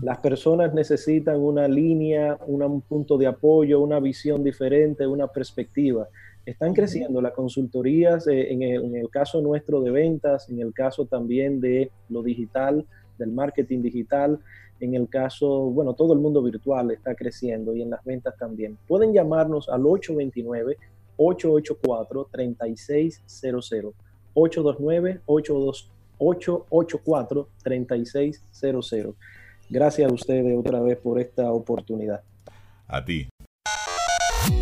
Las personas necesitan una línea, un punto de apoyo, una visión diferente, una perspectiva. Están creciendo las consultorías eh, en, el, en el caso nuestro de ventas, en el caso también de lo digital, del marketing digital. En el caso, bueno, todo el mundo virtual está creciendo y en las ventas también. Pueden llamarnos al 829-884-3600. 829-884. 884-3600. Gracias a ustedes otra vez por esta oportunidad. A ti.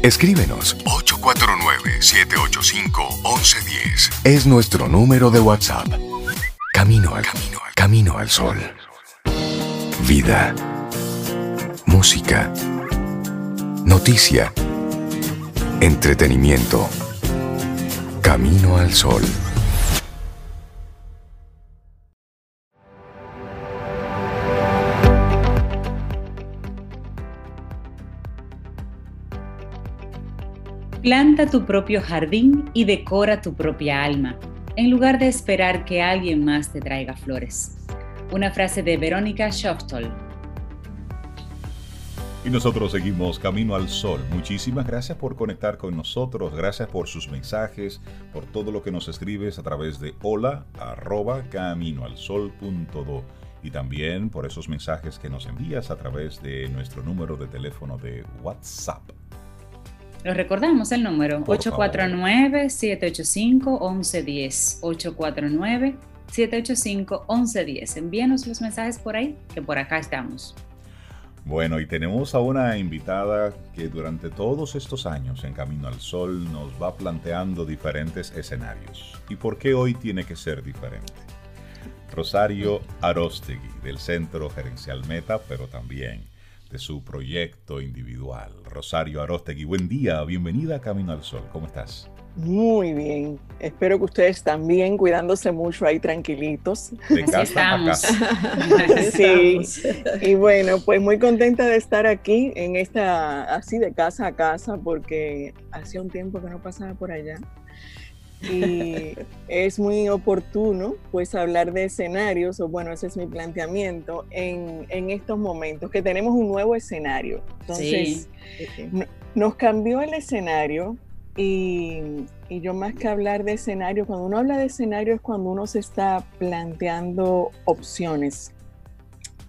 Escríbenos 849-785-1110. Es nuestro número de WhatsApp. Camino al camino, al camino al sol. Vida. Música. Noticia. Entretenimiento. Camino al sol. Planta tu propio jardín y decora tu propia alma, en lugar de esperar que alguien más te traiga flores. Una frase de Verónica Schoftol. Y nosotros seguimos Camino al Sol. Muchísimas gracias por conectar con nosotros, gracias por sus mensajes, por todo lo que nos escribes a través de hola arroba caminoalsol.do y también por esos mensajes que nos envías a través de nuestro número de teléfono de WhatsApp lo recordamos el número 849-785-1110. 849-785-1110. Envíanos los mensajes por ahí, que por acá estamos. Bueno, y tenemos a una invitada que durante todos estos años en Camino al Sol nos va planteando diferentes escenarios. ¿Y por qué hoy tiene que ser diferente? Rosario Arostegui, del Centro Gerencial Meta, pero también de su proyecto individual. Rosario Arostegui, buen día, bienvenida a Camino al Sol, ¿cómo estás? Muy bien, espero que ustedes también cuidándose mucho ahí tranquilitos. De casa a casa. *laughs* sí, y bueno, pues muy contenta de estar aquí en esta, así de casa a casa, porque hacía un tiempo que no pasaba por allá. Y *laughs* es muy oportuno pues hablar de escenarios, o bueno, ese es mi planteamiento, en, en estos momentos, que tenemos un nuevo escenario. Entonces, nos cambió el escenario y, y, yo más que hablar de escenario, cuando uno habla de escenario es cuando uno se está planteando opciones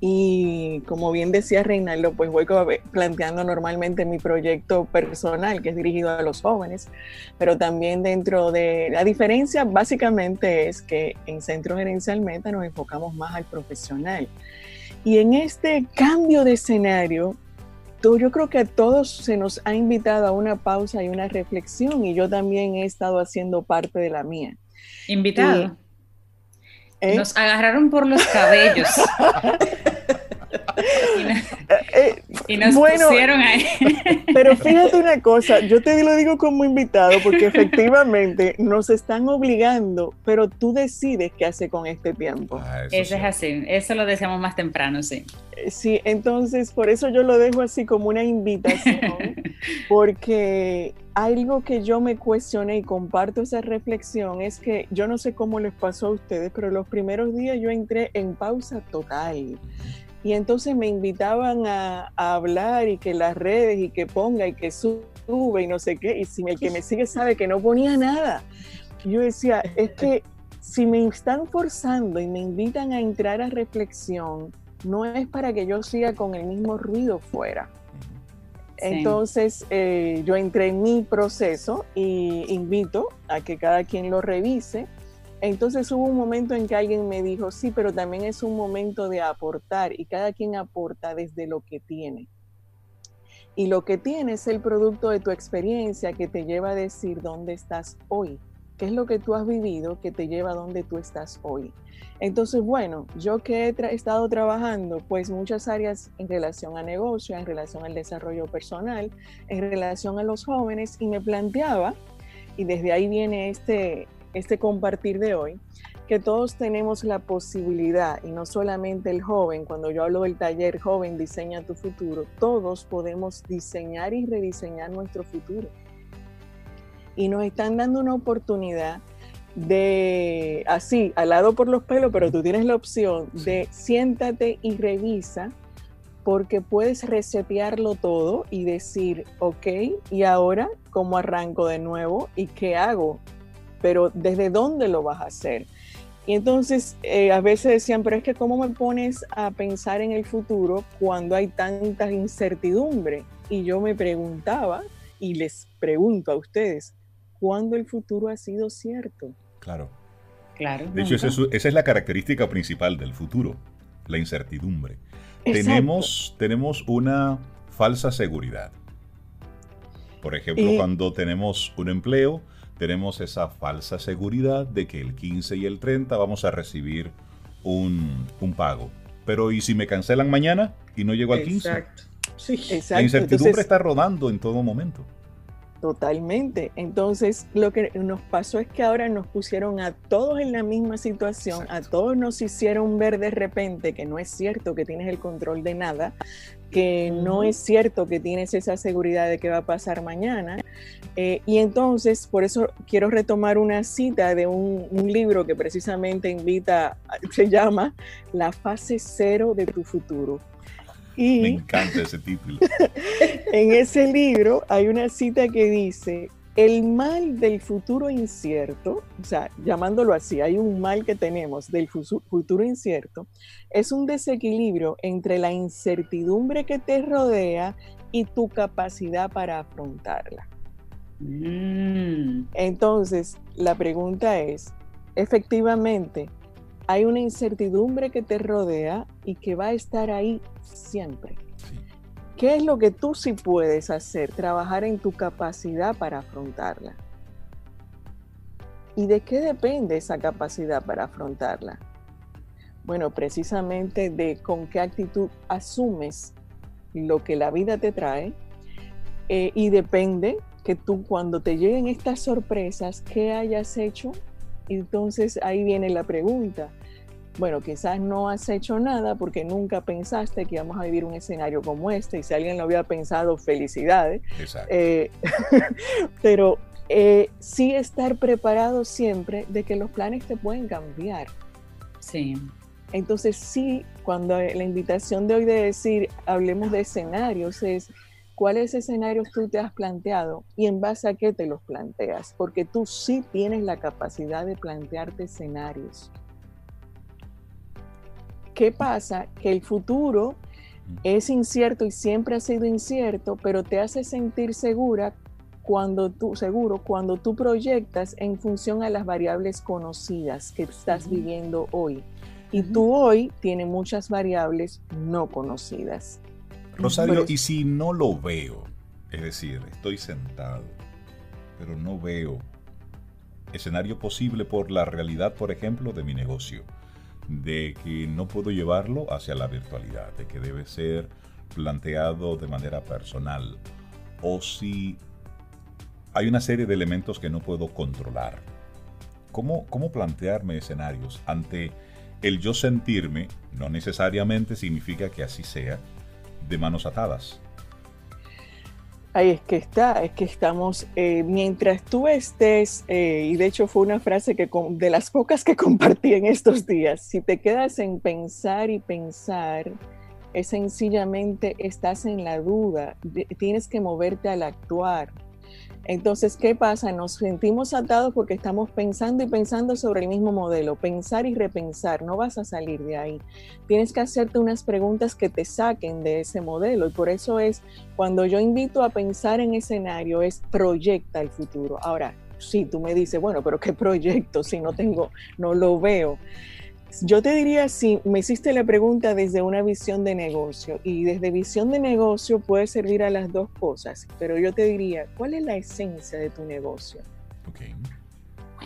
y como bien decía Reinaldo, pues voy planteando normalmente mi proyecto personal, que es dirigido a los jóvenes, pero también dentro de la diferencia básicamente es que en Centro Gerencial Meta nos enfocamos más al profesional. Y en este cambio de escenario, yo creo que a todos se nos ha invitado a una pausa y una reflexión y yo también he estado haciendo parte de la mía. Invitado. ¿Eh? Nos agarraron por los cabellos. *laughs* y, nos, pusieron ahí. pero fíjate una cosa, yo te lo digo como invitado porque efectivamente nos están obligando, pero tú decides qué hace con este tiempo. Ah, eso, es así, eso lo decíamos más temprano, sí. Eh, sí, entonces por eso yo lo dejo así como una invitación, *laughs* porque algo que yo me cuestioné y comparto esa reflexión es que yo no sé cómo les pasó a ustedes, pero los primeros días yo entré en pausa total. Y entonces me invitaban a, hablar y que las redes y que ponga y que sube y no sé qué. Y si el que me sigue sabe que no ponía nada. Yo decía, es que si me están forzando y me invitan a entrar a reflexión, no es para que yo siga con el mismo ruido fuera. Entonces, eh, yo entré en mi proceso y invito a que cada quien lo revise. Entonces hubo un momento en que alguien me dijo, sí, pero también es un momento de aportar y cada quien aporta desde lo que tiene. Y lo que tiene es el producto de tu experiencia que te lleva a decir dónde estás hoy. ¿Qué es lo que tú has vivido que te lleva a donde tú estás hoy? Entonces, bueno, yo que he estado trabajando pues muchas áreas en relación a negocio, en relación al desarrollo personal, en relación a los jóvenes y me planteaba, y desde ahí viene este, este compartir de hoy, que todos tenemos la posibilidad, y no solamente el joven, cuando yo hablo del taller joven diseña tu futuro, todos podemos diseñar y rediseñar nuestro futuro y nos están dando una oportunidad de, así, al lado por los pelos, pero tú tienes la opción de siéntate y revisa porque puedes resetearlo todo y decir, ok, ¿y ahora cómo arranco de nuevo y qué hago? Pero ¿desde dónde lo vas a hacer? Y entonces eh, a veces decían, pero es que ¿cómo me pones a pensar en el futuro cuando hay tanta incertidumbre? Y yo me preguntaba y les pregunto a ustedes, cuando el futuro ha sido cierto. Claro. Claro. De hecho, esa es, la característica principal del futuro, la incertidumbre. Tenemos, tenemos una falsa seguridad. Por ejemplo, cuando tenemos un empleo, tenemos esa falsa seguridad de que el 15 y el 30 vamos a recibir un, pago. Pero ¿y si me cancelan mañana y no llego al 15? Exacto. Sí. Exacto. La incertidumbre está rodando en todo momento. Totalmente. Entonces, lo que nos pasó es que ahora nos pusieron a todos en la misma situación, a todos nos hicieron ver de repente que no es cierto que tienes el control de nada, que no es cierto que tienes esa seguridad de que va a pasar mañana. Eh, y entonces, por eso quiero retomar una cita de un, un libro que precisamente invita, *laughs* se llama La fase cero de tu futuro me encanta ese título. *laughs* en ese libro hay una cita que dice, el mal del futuro incierto, o sea, llamándolo así, hay un mal que tenemos del futuro incierto, es un desequilibrio entre la incertidumbre que te rodea y tu capacidad para afrontarla. Mm. Entonces, la pregunta es, efectivamente, hay una incertidumbre que te rodea y que va a estar ahí siempre. ¿Qué es lo que tú sí puedes hacer? Trabajar en tu capacidad para afrontarla. ¿Y de qué depende esa capacidad para afrontarla? Bueno, precisamente de con qué actitud asumes lo que la vida te trae eh, y depende que tú cuando te lleguen estas sorpresas, ¿qué hayas hecho entonces ahí viene la pregunta. Bueno, quizás no has hecho nada porque nunca pensaste que íbamos a vivir un escenario como este y si alguien lo había pensado, felicidades. Eh, *laughs* pero eh, sí estar preparado siempre de que los planes te pueden cambiar. Sí. Entonces sí, cuando la invitación de hoy de decir, hablemos de escenarios, es cuáles escenarios tú te has planteado y en base a qué te los planteas, porque tú sí tienes la capacidad de plantearte escenarios. ¿Qué pasa? Que el futuro es incierto y siempre ha sido incierto, pero te hace sentir segura cuando tú, seguro, cuando tú proyectas en función a las variables conocidas que estás viviendo hoy. Y tú hoy tienes muchas variables no conocidas. Rosario, ¿y si no lo veo? Es decir, estoy sentado, pero no veo escenario posible por la realidad, por ejemplo, de mi negocio, de que no puedo llevarlo hacia la virtualidad, de que debe ser planteado de manera personal, o si hay una serie de elementos que no puedo controlar. ¿Cómo, cómo plantearme escenarios ante el yo sentirme? No necesariamente significa que así sea, de manos atadas. Ahí es que está, es que estamos, eh, mientras tú estés, eh, y de hecho fue una frase que de las pocas que *laughs* compartí en estos días, si te quedas en pensar y pensar, es sencillamente estás en la duda, tienes que moverte al actuar, entonces, ¿qué pasa? Nos sentimos atados porque estamos pensando y pensando sobre el mismo modelo, pensar y repensar, no vas a salir de ahí. Tienes que hacerte unas preguntas que te saquen de ese modelo y por eso es cuando yo invito a pensar en escenario es proyecta el futuro. Ahora, si tú me dices, bueno, pero ¿qué proyecto si no tengo, no lo veo? Yo te diría, si me hiciste la pregunta desde una visión de negocio y desde visión de negocio puede servir a las dos cosas, pero yo te diría, ¿cuál es la esencia de tu negocio?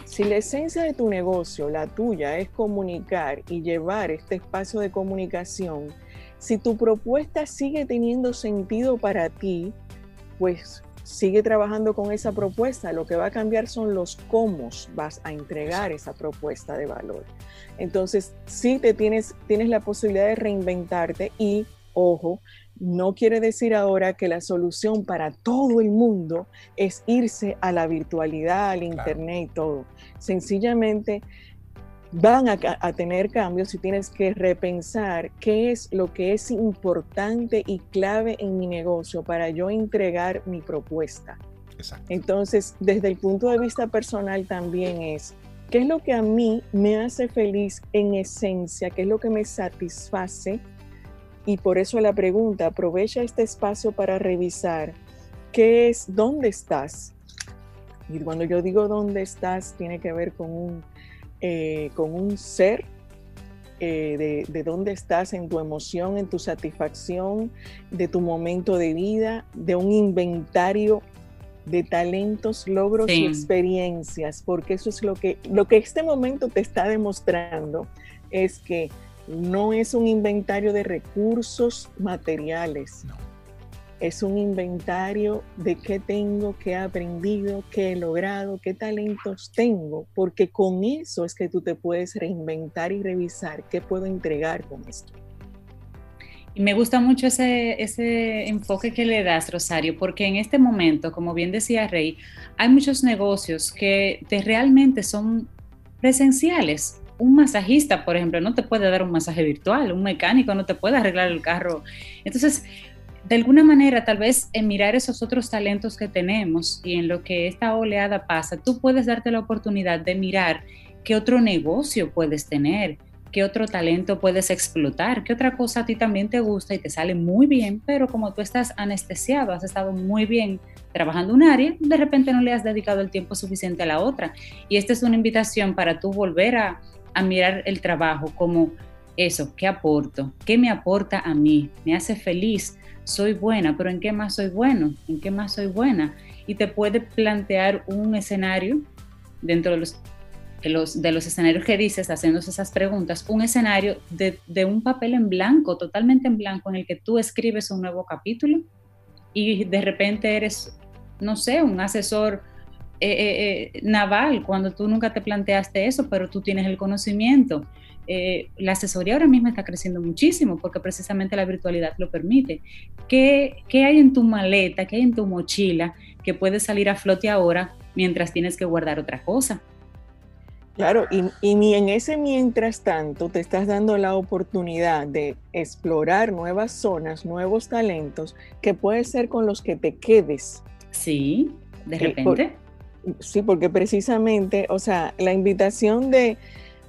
Si la esencia de tu negocio, la tuya, es comunicar y llevar este espacio de comunicación, si tu propuesta sigue teniendo sentido para ti, pues sigue trabajando con esa propuesta. Lo que va a cambiar son los cómo vas a entregar esa propuesta de valor. Entonces, sí te tienes, tienes la posibilidad de reinventarte y, ojo, no quiere decir ahora que la solución para todo el mundo es irse a la virtualidad, al Internet y todo. Sencillamente van a, tener cambios y tienes que repensar qué es lo que es importante y clave en mi negocio para yo entregar mi propuesta. Entonces, desde el punto de vista personal también es, ¿qué es lo que a mí me hace feliz en esencia? ¿Qué es lo que me satisface? Y por eso la pregunta, aprovecha este espacio para revisar qué es, dónde estás. Y cuando yo digo dónde estás, tiene que ver con un eh, con un ser eh, de, de, dónde estás en tu emoción, en tu satisfacción, de tu momento de vida, de un inventario de talentos, logros y experiencias, porque eso es lo que, lo que este momento te está demostrando, es que no es un inventario de recursos materiales. Es un inventario de qué tengo, qué he aprendido, qué he logrado, qué talentos tengo, porque con eso es que tú te puedes reinventar y revisar qué puedo entregar con esto. Y me gusta mucho ese, ese enfoque que le das, Rosario, porque en este momento, como bien decía Rey, hay muchos negocios que realmente son presenciales. Un masajista, por ejemplo, no te puede dar un masaje virtual, un mecánico no te puede arreglar el carro. Entonces, de alguna manera, tal vez en mirar esos otros talentos que tenemos y en lo que esta oleada pasa, tú puedes darte la oportunidad de mirar qué otro negocio puedes tener, qué otro talento puedes explotar, qué otra cosa a ti también te gusta y te sale muy bien, pero como tú estás anestesiado, has estado muy bien trabajando un área, de repente no le has dedicado el tiempo suficiente a la otra. Y esta es una invitación para tú volver a, mirar el trabajo como eso, ¿qué aporto? ¿Qué me aporta a mí? ¿Me hace feliz? Soy buena, pero ¿en qué más soy bueno? ¿En qué más soy buena? Y te puede plantear un escenario dentro de los de los, escenarios que dices, haciéndose esas preguntas, un escenario de, de, un papel en blanco, totalmente en blanco, en el que tú escribes un nuevo capítulo y de repente eres, no sé, un asesor eh, eh, eh naval, cuando tú nunca te planteaste eso, pero tú tienes el conocimiento. Eh, la asesoría ahora mismo está creciendo muchísimo porque precisamente la virtualidad lo permite. ¿Qué, ¿Qué hay en tu maleta, qué hay en tu mochila que puede salir a flote ahora mientras tienes que guardar otra cosa? Claro, y, ni en ese mientras tanto te estás dando la oportunidad de explorar nuevas zonas, nuevos talentos, que puede ser con los que te quedes. Sí, de eh, repente. sí, porque precisamente, o sea, la invitación de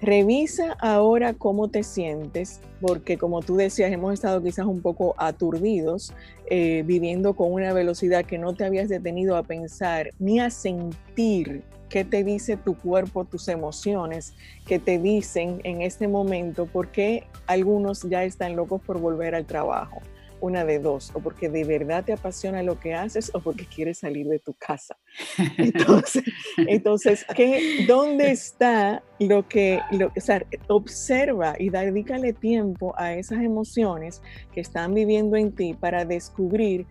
revisa ahora cómo te sientes, porque como tú decías, hemos estado quizás un poco aturdidos, eh, viviendo con una velocidad que no te habías detenido a pensar ni a sentir qué te dice tu cuerpo, tus emociones, qué te dicen en este momento, porque algunos ya están locos por volver al trabajo. Una de dos, o porque de verdad te apasiona lo que haces o porque quieres salir de tu casa. *laughs* Entonces, entonces ¿qué, ¿dónde está lo que, lo, o sea, observa y dedícale tiempo a esas emociones que están viviendo en ti para descubrir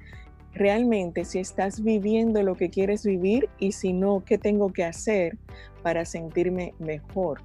realmente si estás viviendo lo que quieres vivir y si no, qué tengo que hacer para sentirme mejor.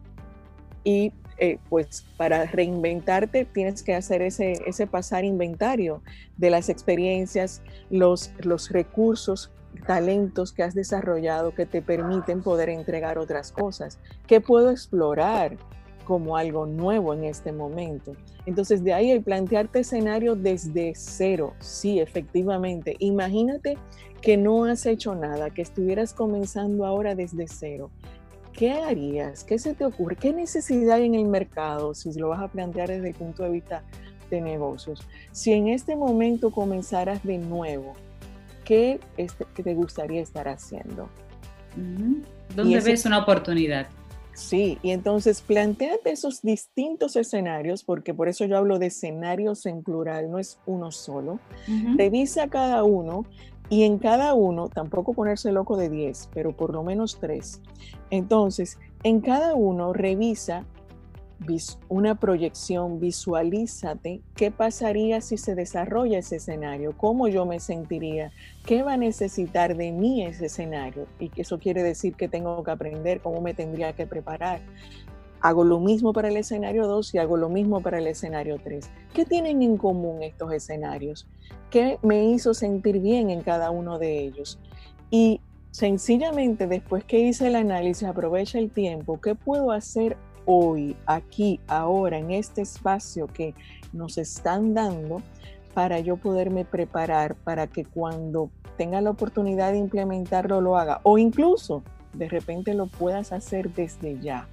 Y eh, pues para reinventarte tienes que hacer ese, ese pasar inventario de las experiencias, los, los recursos, talentos que has desarrollado que te permiten poder entregar otras cosas. ¿Qué puedo explorar? como algo nuevo en este momento. Entonces, de ahí el plantearte escenario desde cero, sí, efectivamente. Imagínate que no has hecho nada, que estuvieras comenzando ahora desde cero. ¿Qué harías? ¿Qué se te ocurre? ¿Qué necesidad hay en el mercado si lo vas a plantear desde el punto de vista de negocios? Si en este momento comenzaras de nuevo, ¿qué, este, te gustaría estar haciendo? ¿Dónde ves una oportunidad? Sí, y entonces planteate esos distintos escenarios, porque por eso yo hablo de escenarios en plural, no es uno solo. Revisa cada uno y en cada uno, tampoco ponerse loco de 10, pero por lo menos 3. Entonces, en cada uno revisa una proyección, visualízate qué pasaría si se desarrolla ese escenario, cómo yo me sentiría, qué va a necesitar de mí ese escenario. Y eso quiere decir que tengo que aprender, cómo me tendría que preparar. Hago lo mismo para el escenario 2 y hago lo mismo para el escenario 3. ¿Qué tienen en común estos escenarios? ¿Qué me hizo sentir bien en cada uno de ellos? Y sencillamente después que hice el análisis, aprovecha el tiempo, ¿qué puedo hacer hoy, aquí, ahora, en este espacio que nos están dando para yo poderme preparar para que cuando tenga la oportunidad de implementarlo lo haga o incluso de repente lo puedas hacer desde ya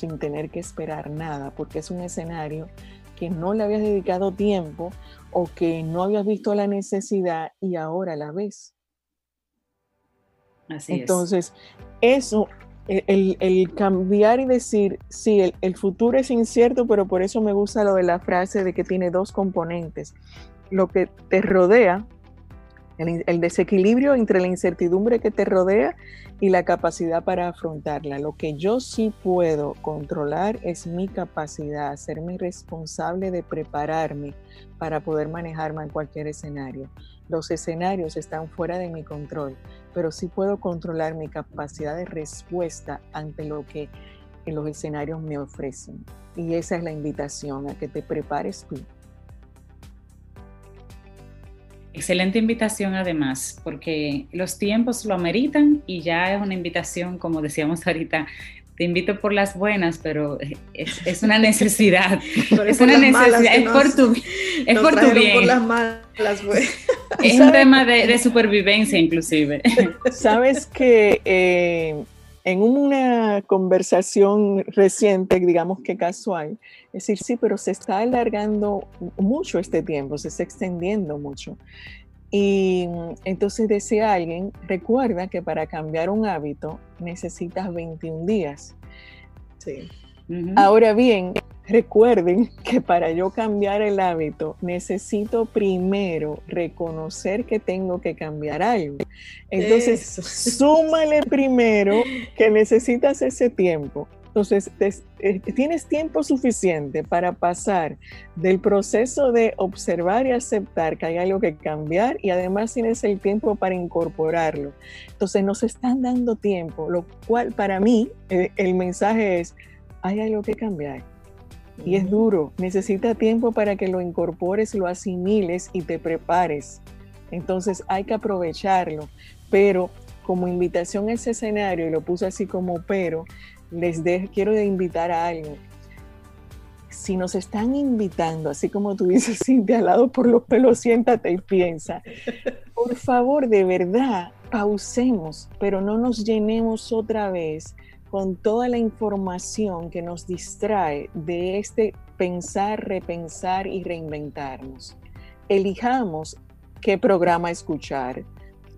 sin tener que esperar nada porque es un escenario que no le habías dedicado tiempo o que no habías visto la necesidad y ahora la ves. Así Entonces, eso el, cambiar y decir, sí, el, futuro es incierto, pero por eso me gusta lo de la frase de que tiene dos componentes. Lo que te rodea, el, desequilibrio entre la incertidumbre que te rodea y la capacidad para afrontarla. Lo que yo sí puedo controlar es mi capacidad, hacerme responsable de prepararme para poder manejarme en cualquier escenario. Los escenarios están fuera de mi control, pero sí puedo controlar mi capacidad de respuesta ante lo que los escenarios me ofrecen. Y esa es la invitación, a que te prepares tú. Excelente invitación además, porque los tiempos lo ameritan y ya es una invitación, como decíamos ahorita, te invito por las buenas, pero es, una necesidad. es una necesidad, *laughs* es por tu, es por tu bien. Por las malas, Es un tema de, supervivencia inclusive. *laughs* Sabes que eh, en una conversación reciente, digamos que casual, es decir, sí, pero se está alargando mucho este tiempo, se está extendiendo mucho. Y entonces decía alguien, recuerda que para cambiar un hábito necesitas 21 días. Sí. Ahora bien, recuerden que para yo cambiar el hábito necesito primero reconocer que tengo que cambiar algo. Entonces, súmale primero que necesitas ese tiempo. Entonces, eh, tienes tiempo suficiente para pasar del proceso de observar y aceptar que hay algo que cambiar y además tienes el tiempo para incorporarlo. Entonces, nos están dando tiempo, lo cual para mí eh, el mensaje es, hay algo que cambiar. Y es duro, necesita tiempo para que lo incorpores, lo asimiles y te prepares. Entonces hay que aprovecharlo, pero como invitación a ese escenario, y lo puse así como pero, les quiero invitar a algo. Si nos están invitando, así como tú dices, *laughs* Cintia, al lado por los pelos, siéntate y piensa. Por favor, de verdad, pausemos, pero no nos llenemos otra vez con toda la información que nos distrae de este pensar, repensar y reinventarnos. Elijamos qué programa escuchar,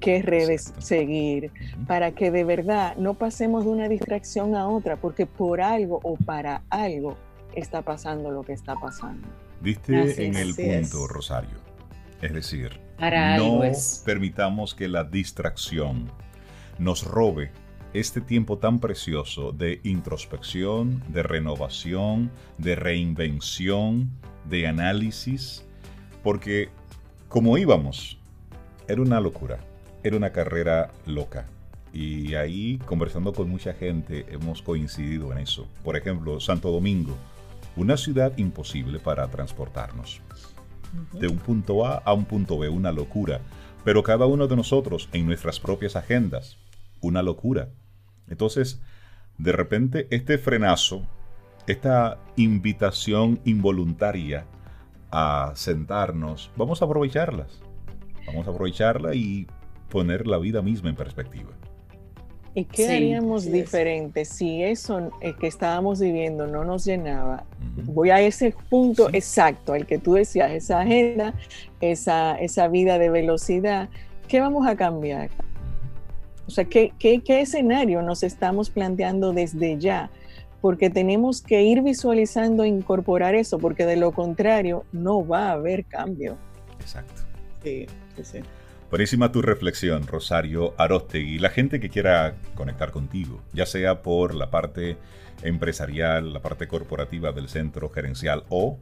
qué redes seguir, para que de verdad no pasemos de una distracción a otra, porque por algo o para algo está pasando lo que está pasando. Viste en el punto, Rosario. Es decir, no permitamos que la distracción nos robe este tiempo tan precioso de introspección, de renovación, de reinvención, de análisis, porque como íbamos, era una locura era una carrera loca. Y ahí, conversando con mucha gente, hemos coincidido en eso. Por ejemplo, Santo Domingo, una ciudad imposible para transportarnos. De un punto A a un punto B, una locura. Pero cada uno de nosotros en nuestras propias agendas, una locura. Entonces, de repente, este frenazo, esta invitación involuntaria a sentarnos, vamos a aprovecharlas. Vamos a aprovecharla y poner la vida misma en perspectiva. ¿Y qué haríamos diferente si eso eh, que estábamos viviendo no nos llenaba? Voy a ese punto exacto, el que tú decías, esa agenda, esa, esa vida de velocidad. ¿Qué vamos a cambiar? O sea, ¿qué, qué, qué escenario nos estamos planteando desde ya? Porque tenemos que ir visualizando e incorporar eso, porque de lo contrario no va a haber cambio. Exacto. Sí, sí, sí. Buenísima tu reflexión, Rosario Arostegui. La gente que quiera conectar contigo, ya sea por la parte empresarial, la parte corporativa del centro gerencial o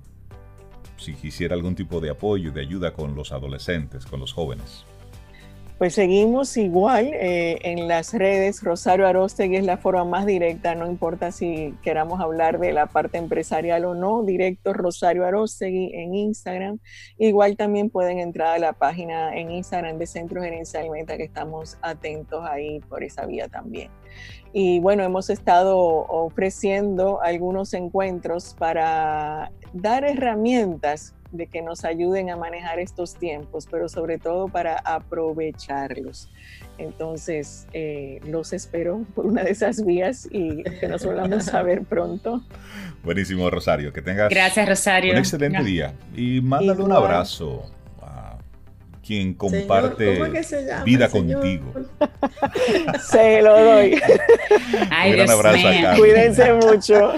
si quisiera algún tipo de apoyo, de ayuda con los adolescentes, con los jóvenes. Pues seguimos igual eh, en las redes. Rosario Arostegui es la forma más directa, no importa si queramos hablar de la parte empresarial o no, directo Rosario Arostegui en Instagram. Igual también pueden entrar a la página en Instagram de Centro Gerencial Meta, que estamos atentos ahí por esa vía también. Y bueno, hemos estado ofreciendo algunos encuentros para dar herramientas de que nos ayuden a manejar estos tiempos, pero sobre todo para aprovecharlos. Entonces, eh, los espero *laughs* por una de esas vías y que nos volvamos a ver pronto. Buenísimo, Rosario. Que tengas Gracias, Rosario. un excelente día. Y mándale un abrazo quien comparte vida contigo. *laughs* Se lo doy. Ay, Un abrazo a Cuídense mucho. *laughs*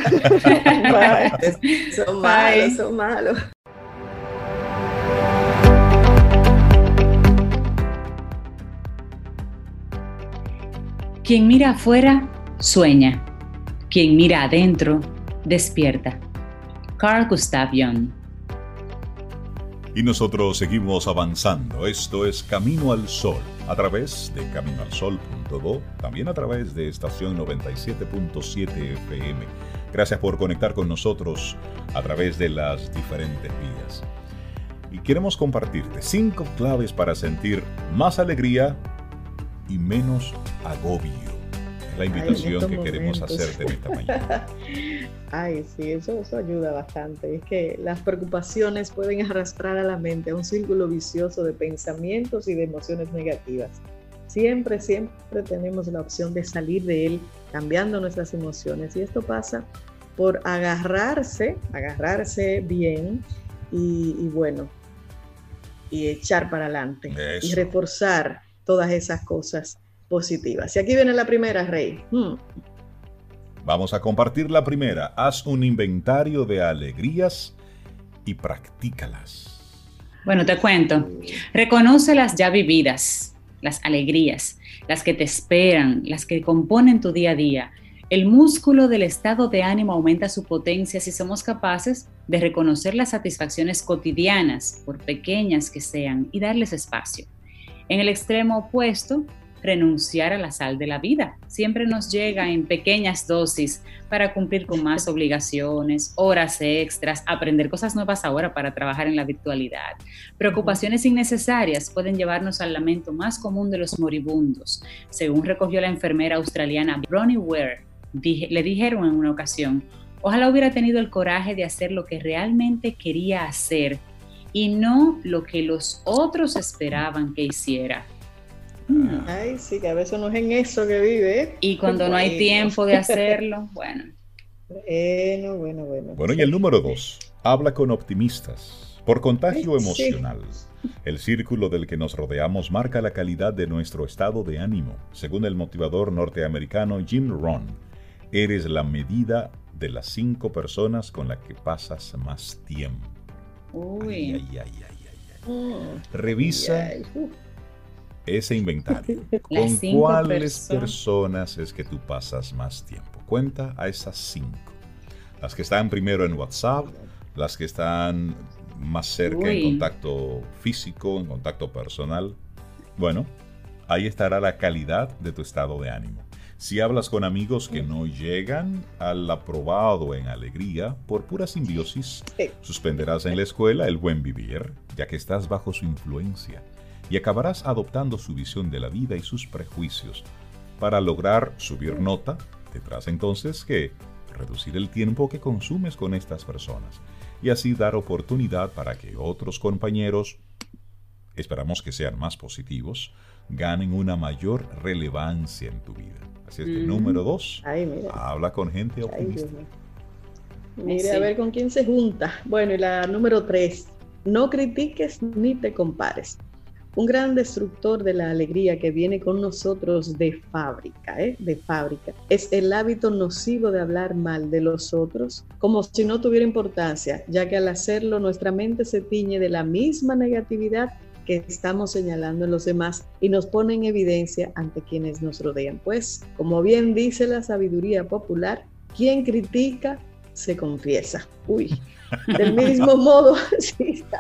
Son malos, son malos. Quien mira afuera, sueña. Quien mira adentro, despierta. Carl Gustav Jung. Y nosotros seguimos avanzando. Esto es Camino al Sol, a través de caminoalsol.do, también a través de estación 97.7 FM. Gracias por conectar con nosotros a través de las diferentes vías. Y queremos compartirte cinco claves para sentir más alegría y menos agobio la invitación que queremos hacerte en esta mañana. *laughs* Ay, sí, eso, eso ayuda bastante. Es que las preocupaciones pueden arrastrar a la mente a un círculo vicioso de pensamientos y de emociones negativas. Siempre, siempre tenemos la opción de salir de él cambiando nuestras emociones. Y esto pasa por agarrarse, agarrarse bien y, bueno, y echar para adelante y reforzar todas esas cosas positivas. Y aquí viene la primera, Rey. Hmm. Vamos a compartir la primera. Haz un inventario de alegrías y practícalas. Bueno, te cuento. Reconoce las ya vividas, las alegrías, las que te esperan, las que componen tu día a día. El músculo del estado de ánimo aumenta su potencia si somos capaces de reconocer las satisfacciones cotidianas, por pequeñas que sean, y darles espacio. En el extremo opuesto, renunciar a la sal de la vida. Siempre nos llega en pequeñas dosis para cumplir con más obligaciones, horas extras, aprender cosas nuevas ahora para trabajar en la virtualidad. Preocupaciones innecesarias pueden llevarnos al lamento más común de los moribundos. Según recogió la enfermera australiana Bronnie Ware, le dijeron en una ocasión, ojalá hubiera tenido el coraje de hacer lo que realmente quería hacer y no lo que los otros esperaban que hiciera. Ay, sí, que a veces no es en eso que vive. Y cuando no hay tiempo de hacerlo, *laughs* bueno. Bueno, bueno, bueno. Bueno, y el número dos, habla con optimistas. Por contagio emocional. El círculo del que nos rodeamos marca la calidad de nuestro estado de ánimo. Según el motivador norteamericano Jim Rohn, eres la medida de las cinco personas con las que pasas más tiempo. Uy. Ay, ay, ay, mm. Revisa ese inventario. *laughs* ¿Con cuáles personas. es que tú pasas más tiempo? Cuenta a esas cinco. Las que están primero en WhatsApp, las que están más cerca en contacto físico, en contacto personal. Bueno, ahí estará la calidad de tu estado de ánimo. Si hablas con amigos que no llegan al aprobado en alegría por pura simbiosis, suspenderás en la escuela el buen vivir, ya que estás bajo su influencia y acabarás adoptando su visión de la vida y sus prejuicios. Para lograr subir nota, tendrás entonces que reducir el tiempo que consumes con estas personas y así dar oportunidad para que otros compañeros, esperamos que sean más positivos, ganen una mayor relevancia en tu vida. Así es que, número dos, habla con gente optimista. Mire a ver con quién se junta. Bueno, y la número tres, no critiques ni te compares un gran destructor de la alegría que viene con nosotros de fábrica, ¿eh? de fábrica, es el hábito nocivo de hablar mal de los otros como si no tuviera importancia, ya que al hacerlo nuestra mente se tiñe de la misma negatividad que estamos señalando en los demás y nos pone en evidencia ante quienes nos rodean. Pues, como bien dice la sabiduría popular, quien critica se confiesa. Uy, del mismo *laughs* modo,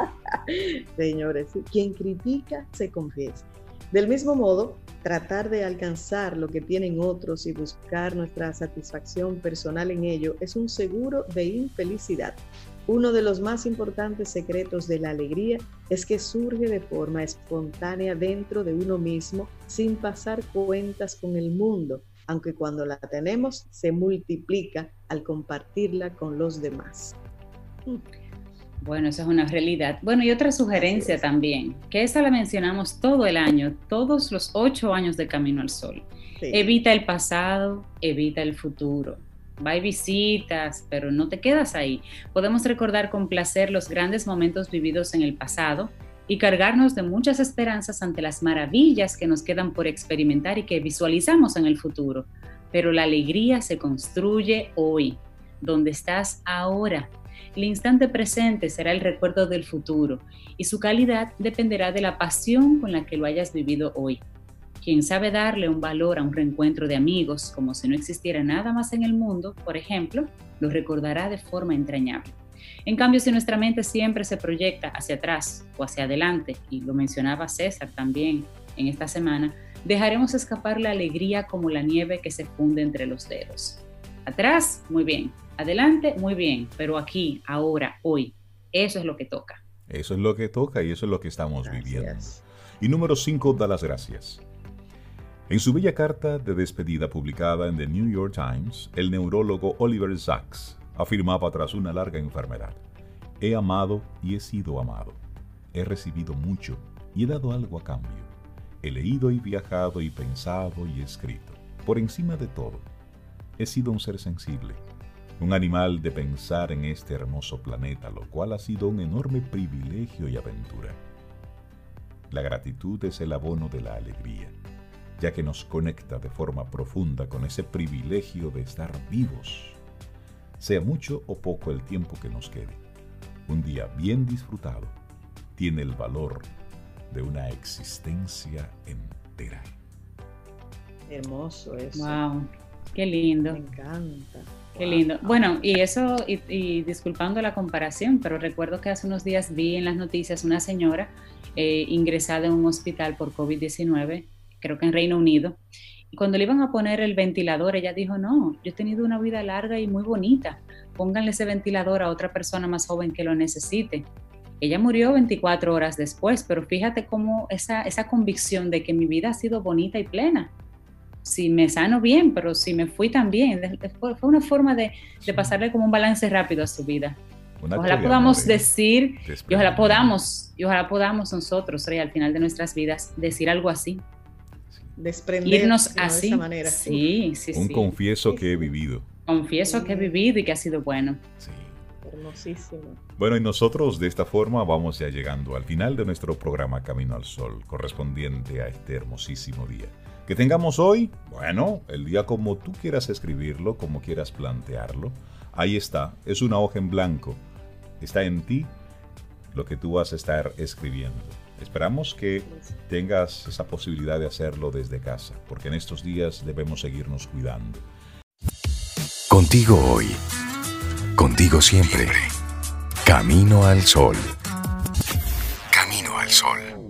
*laughs* señores, quien critica se confiesa. Del mismo modo, tratar de alcanzar lo que tienen otros y buscar nuestra satisfacción personal en ello es un seguro de infelicidad. Uno de los más importantes secretos de la alegría es que surge de forma espontánea dentro de uno mismo sin pasar cuentas con el mundo, aunque cuando la tenemos se multiplica al compartirla con los demás. Bueno, eso es una realidad. Bueno, y otra sugerencia también, que esa la mencionamos todo el año, todos los ocho años de Camino al Sol. Evita el pasado, evita el futuro. Va y visitas, pero no te quedas ahí. Podemos recordar con placer los grandes momentos vividos en el pasado y cargarnos de muchas esperanzas ante las maravillas que nos quedan por experimentar y que visualizamos en el futuro. Pero la alegría se construye hoy, donde estás ahora. El instante presente será el recuerdo del futuro y su calidad dependerá de la pasión con la que lo hayas vivido hoy. Quien sabe darle un valor a un reencuentro de amigos como si no existiera nada más en el mundo, por ejemplo, lo recordará de forma entrañable. En cambio, si nuestra mente siempre se proyecta hacia atrás o hacia adelante, y lo mencionaba César también en esta semana, dejaremos escapar la alegría como la nieve que se funde entre los dedos. Atrás, muy bien. Adelante, muy bien. Pero aquí, ahora, hoy, eso es lo que toca. Eso es lo que toca y eso es lo que estamos viviendo. Y número 5, da las gracias. En su bella carta de despedida publicada en The New York Times, el neurólogo Oliver Sacks afirmaba tras una larga enfermedad, he amado y he sido amado, he recibido mucho y he dado algo a cambio, he leído y viajado y pensado y escrito. Por encima de todo, he sido un ser sensible, un animal de pensar en este hermoso planeta, lo cual ha sido un enorme privilegio y aventura. La gratitud es el abono de la alegría, ya que nos conecta de forma profunda con ese privilegio de estar vivos sea mucho o poco el tiempo que nos quede. Un día bien disfrutado tiene el valor de una existencia entera. Hermoso eso. Wow, qué lindo. Me encanta. Qué lindo. Bueno, y eso, y, disculpando la comparación, pero recuerdo que hace unos días vi en las noticias una señora eh, ingresada en un hospital por COVID-19, creo que en Reino Unido, y cuando le iban a poner el ventilador, ella dijo, no, yo he tenido una vida larga y muy bonita. Pónganle ese ventilador a otra persona más joven que lo necesite. Ella murió 24 horas después, pero fíjate cómo esa, esa convicción de que mi vida ha sido bonita y plena. Si me sano bien, pero si me fui también. Fue una forma de, de pasarle como un balance rápido a su vida. ojalá podamos decir, y ojalá podamos, y ojalá podamos nosotros, Rey, al final de nuestras vidas, decir algo así desprendernos así. de esa manera. Sí, sí, Un confieso que he vivido. Confieso que he vivido y que ha sido bueno. Sí. Hermosísimo. Bueno, y nosotros de esta forma vamos ya llegando al final de nuestro programa Camino al Sol, correspondiente a este hermosísimo día. Que tengamos hoy, bueno, el día como tú quieras escribirlo, como quieras plantearlo. Ahí está, es una hoja en blanco. Está en ti lo que tú vas a estar escribiendo. Esperamos que tengas esa posibilidad de hacerlo desde casa, porque en estos días debemos seguirnos cuidando. Contigo hoy, contigo siempre. Camino al sol. Camino al sol.